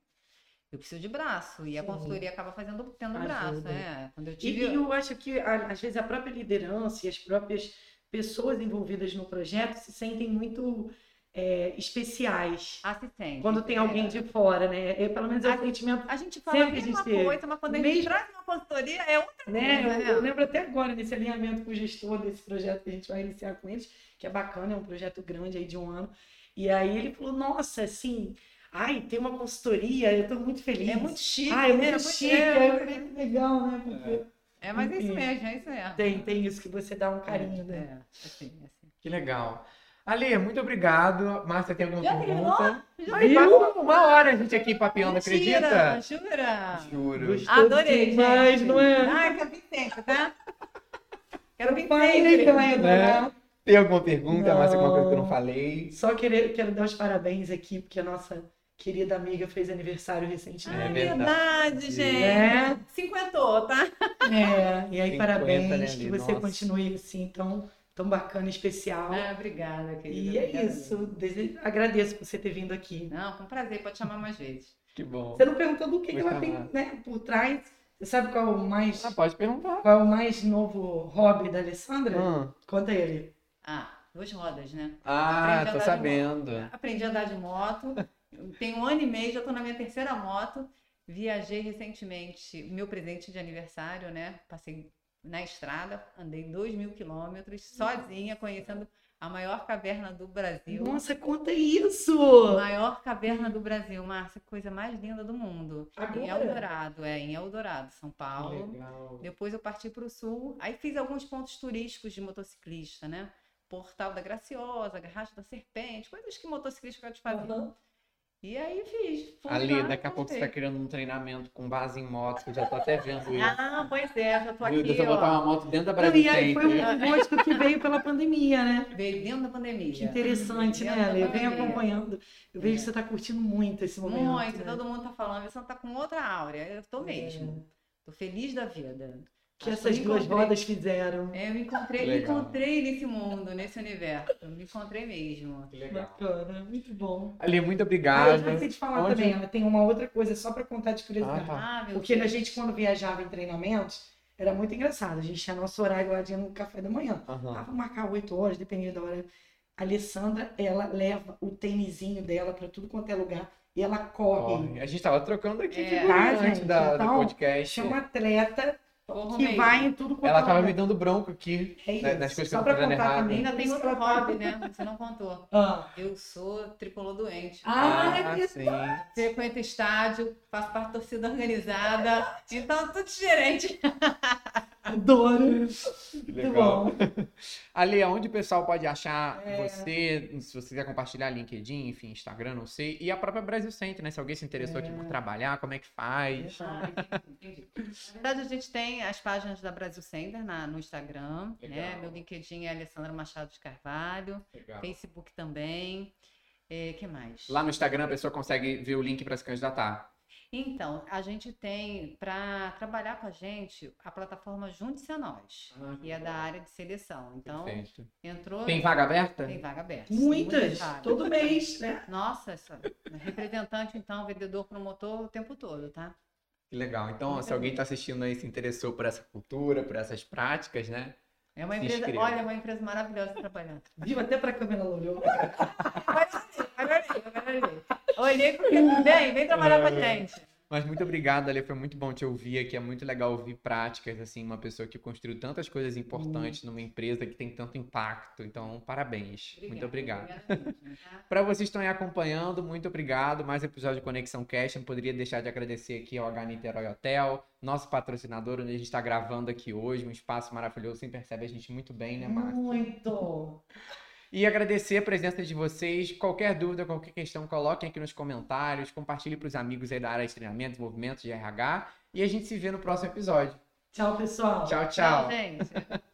eu preciso de braço. E a Sim. consultoria acaba fazendo, tendo Ajuda. braço, né? Quando eu E, tive. e eu acho que, a- às vezes, a própria liderança e as próprias pessoas envolvidas no projeto se sentem muito é, especiais assistente. quando tem é. alguém de fora, né? Eu, pelo menos é o A- sentimento, A gente fala a Sempre mesma de ser. coisa, mas quando a gente Mesmo- traz uma consultoria, é outra né? coisa, Eu, né? eu lembro até agora, nesse alinhamento com o gestor desse projeto que a gente vai iniciar com eles, que é bacana, é um projeto grande aí de um ano. E aí ele falou, nossa, assim, ai, tem uma consultoria, eu tô muito feliz. É muito chique. Ah, é muito né? chique. é, eu falei, que legal, né? Porque É, mas é isso mesmo, é isso mesmo. tem, tem isso que você dá um carinho, é, né? é, assim, assim. Que legal. Ale, muito obrigado. Márcia, tem alguma Já pergunta? Já Aí, uma hora a gente aqui papeando, Mentira, acredita? Jura? Juro. Gostou Adorei, demais, gente. não é? Ai, quero vir sempre, tá? Quero vir sempre. ia adorar. Tem alguma pergunta, mais alguma coisa que eu não Não. falei? Só querer, quero dar os parabéns aqui, porque a nossa querida amiga fez aniversário Ah, recentemente. É é verdade. verdade, gente. Né? Cinquentou, tá? É, e aí 50, parabéns, né, que você Nossa. continue assim, tão, tão bacana, especial. Ah, obrigada, querida. e é isso, dese- agradeço por você ter vindo aqui. Não, foi um prazer. Pode chamar mais vezes. Que bom. Você não perguntou do que, que ela tem né, por trás. Você sabe qual é o mais, Ah, pode perguntar. qual é o mais novo hobby da Alessandra? Ah, Conta ele. Ah, duas rodas, né? Ah, Aprendi tô sabendo. Aprendi a andar de moto. Tem um ano e meio, já estou na minha terceira moto. Viajei recentemente, meu presente de aniversário, né? Passei na estrada, andei 2 mil quilômetros, sozinha, conhecendo a maior caverna do Brasil. Nossa, conta isso! Maior caverna do Brasil, Márcia, coisa mais linda do mundo. Em Agora? Eldorado, é, em Eldorado, São Paulo. Legal. Depois eu parti para o sul, aí fiz alguns pontos turísticos de motociclista, né? Portal da Graciosa, Garracha da Serpente, coisas que motociclista pode fazer. Aham. E aí fiz. Ali, lá, daqui a pouco você tá criando um treinamento com base em moto, que eu já tô até vendo isso. Ah, pois é, já tô aqui, Deixa eu botar uma moto dentro da Não, Brasil e aí foi um gosto que veio pela pandemia, né? Veio dentro da pandemia. Que interessante, né, Ale? Eu venho pandemia. acompanhando. Eu vejo que você está curtindo muito esse momento. Muito, né? todo mundo tá falando, você não tá com outra áurea. Eu tô mesmo. Tô feliz da vida. Que Acho essas eu duas rodas fizeram. É, eu me encontrei, me encontrei nesse mundo, nesse universo. Me encontrei mesmo. Que legal. Bacana, muito bom. Ali, muito Ah, eu obrigado. esqueci de falar Onde- também, ela tem uma outra coisa só para contar de curiosidade. Ah, tá. Ah, meu Porque a Deus. gente, quando viajava em treinamentos, era muito engraçado. A gente tinha nosso horário lá de no café da manhã. Ah, Aham. vou marcar oito horas, dependendo da hora. A Alessandra, ela leva o tênisinho dela para tudo quanto é lugar e ela corre. Corre. A gente tava trocando aqui É. figurinha Tá, antes gente? da, do Então, podcast. Chama atleta Que mesmo. vai em tudo quanto Ela é tava me dando bronco aqui. É né, isso. nas coisas que Só eu tô pra fazendo contar errado. também. Ainda tem Isso outro que hobby, né? Você não contou. Ah. Eu sou tricolor doente. Ah, Ah, é sim. Frequento estádio, faço parte da torcida organizada. Então, tudo diferente. [LAUGHS] adoro. Que legal. bom. [LAUGHS] Ali, aonde o pessoal pode achar É. você, se você quiser compartilhar LinkedIn, enfim, Instagram, não sei, e a própria Brasil Center, né? Se alguém se interessou aqui É. por trabalhar, como é que faz? Entendi. Na verdade, a gente tem as páginas da Brasil Center na, no Instagram. Né? Meu LinkedIn é Alessandra Machado de Carvalho. Legal. Facebook também. É, que mais? Lá no Instagram a pessoa consegue ver o link para se candidatar. Então, a gente tem, para trabalhar com a gente, a plataforma Junte-se a Nós, que é da área de seleção. Então, Perfeito. entrou. Tem vaga aberta? Tem vaga aberta. Muitas, vagas. todo mês, né? Nossa, essa, representante, então, vendedor, promotor o tempo todo, tá? Que legal. Então, se alguém está assistindo aí se interessou por essa cultura, por essas práticas, né? É uma Se empresa, inscreva. olha, é uma empresa maravilhosa de trabalhar. Viu? Até pra câmera ela olhou. Olhei, olhei, olhei. Olhei porque vem, vem trabalhar com a gente. Mas muito obrigado, Ale. Foi muito bom te ouvir aqui. É muito legal ouvir práticas, assim, uma pessoa que construiu tantas coisas importantes numa empresa que tem tanto impacto. Então, parabéns. muito obrigado. obrigada tá? [LAUGHS] Para vocês que estão aí acompanhando, muito obrigado. Mais episódio de Conexão Cash. Não poderia deixar de agradecer aqui ao H Niterói Hotel, nosso patrocinador, onde a gente está gravando aqui hoje. Um espaço maravilhoso. Você percebe a gente muito bem, né, Márcio? Muito. E agradecer a presença de vocês. Qualquer dúvida, qualquer questão, coloquem aqui nos comentários. Compartilhe para os amigos aí da área de treinamento, desenvolvimento de RH. E a gente se vê no próximo episódio. Tchau, pessoal. Tchau, tchau. Tchau, gente. [LAUGHS]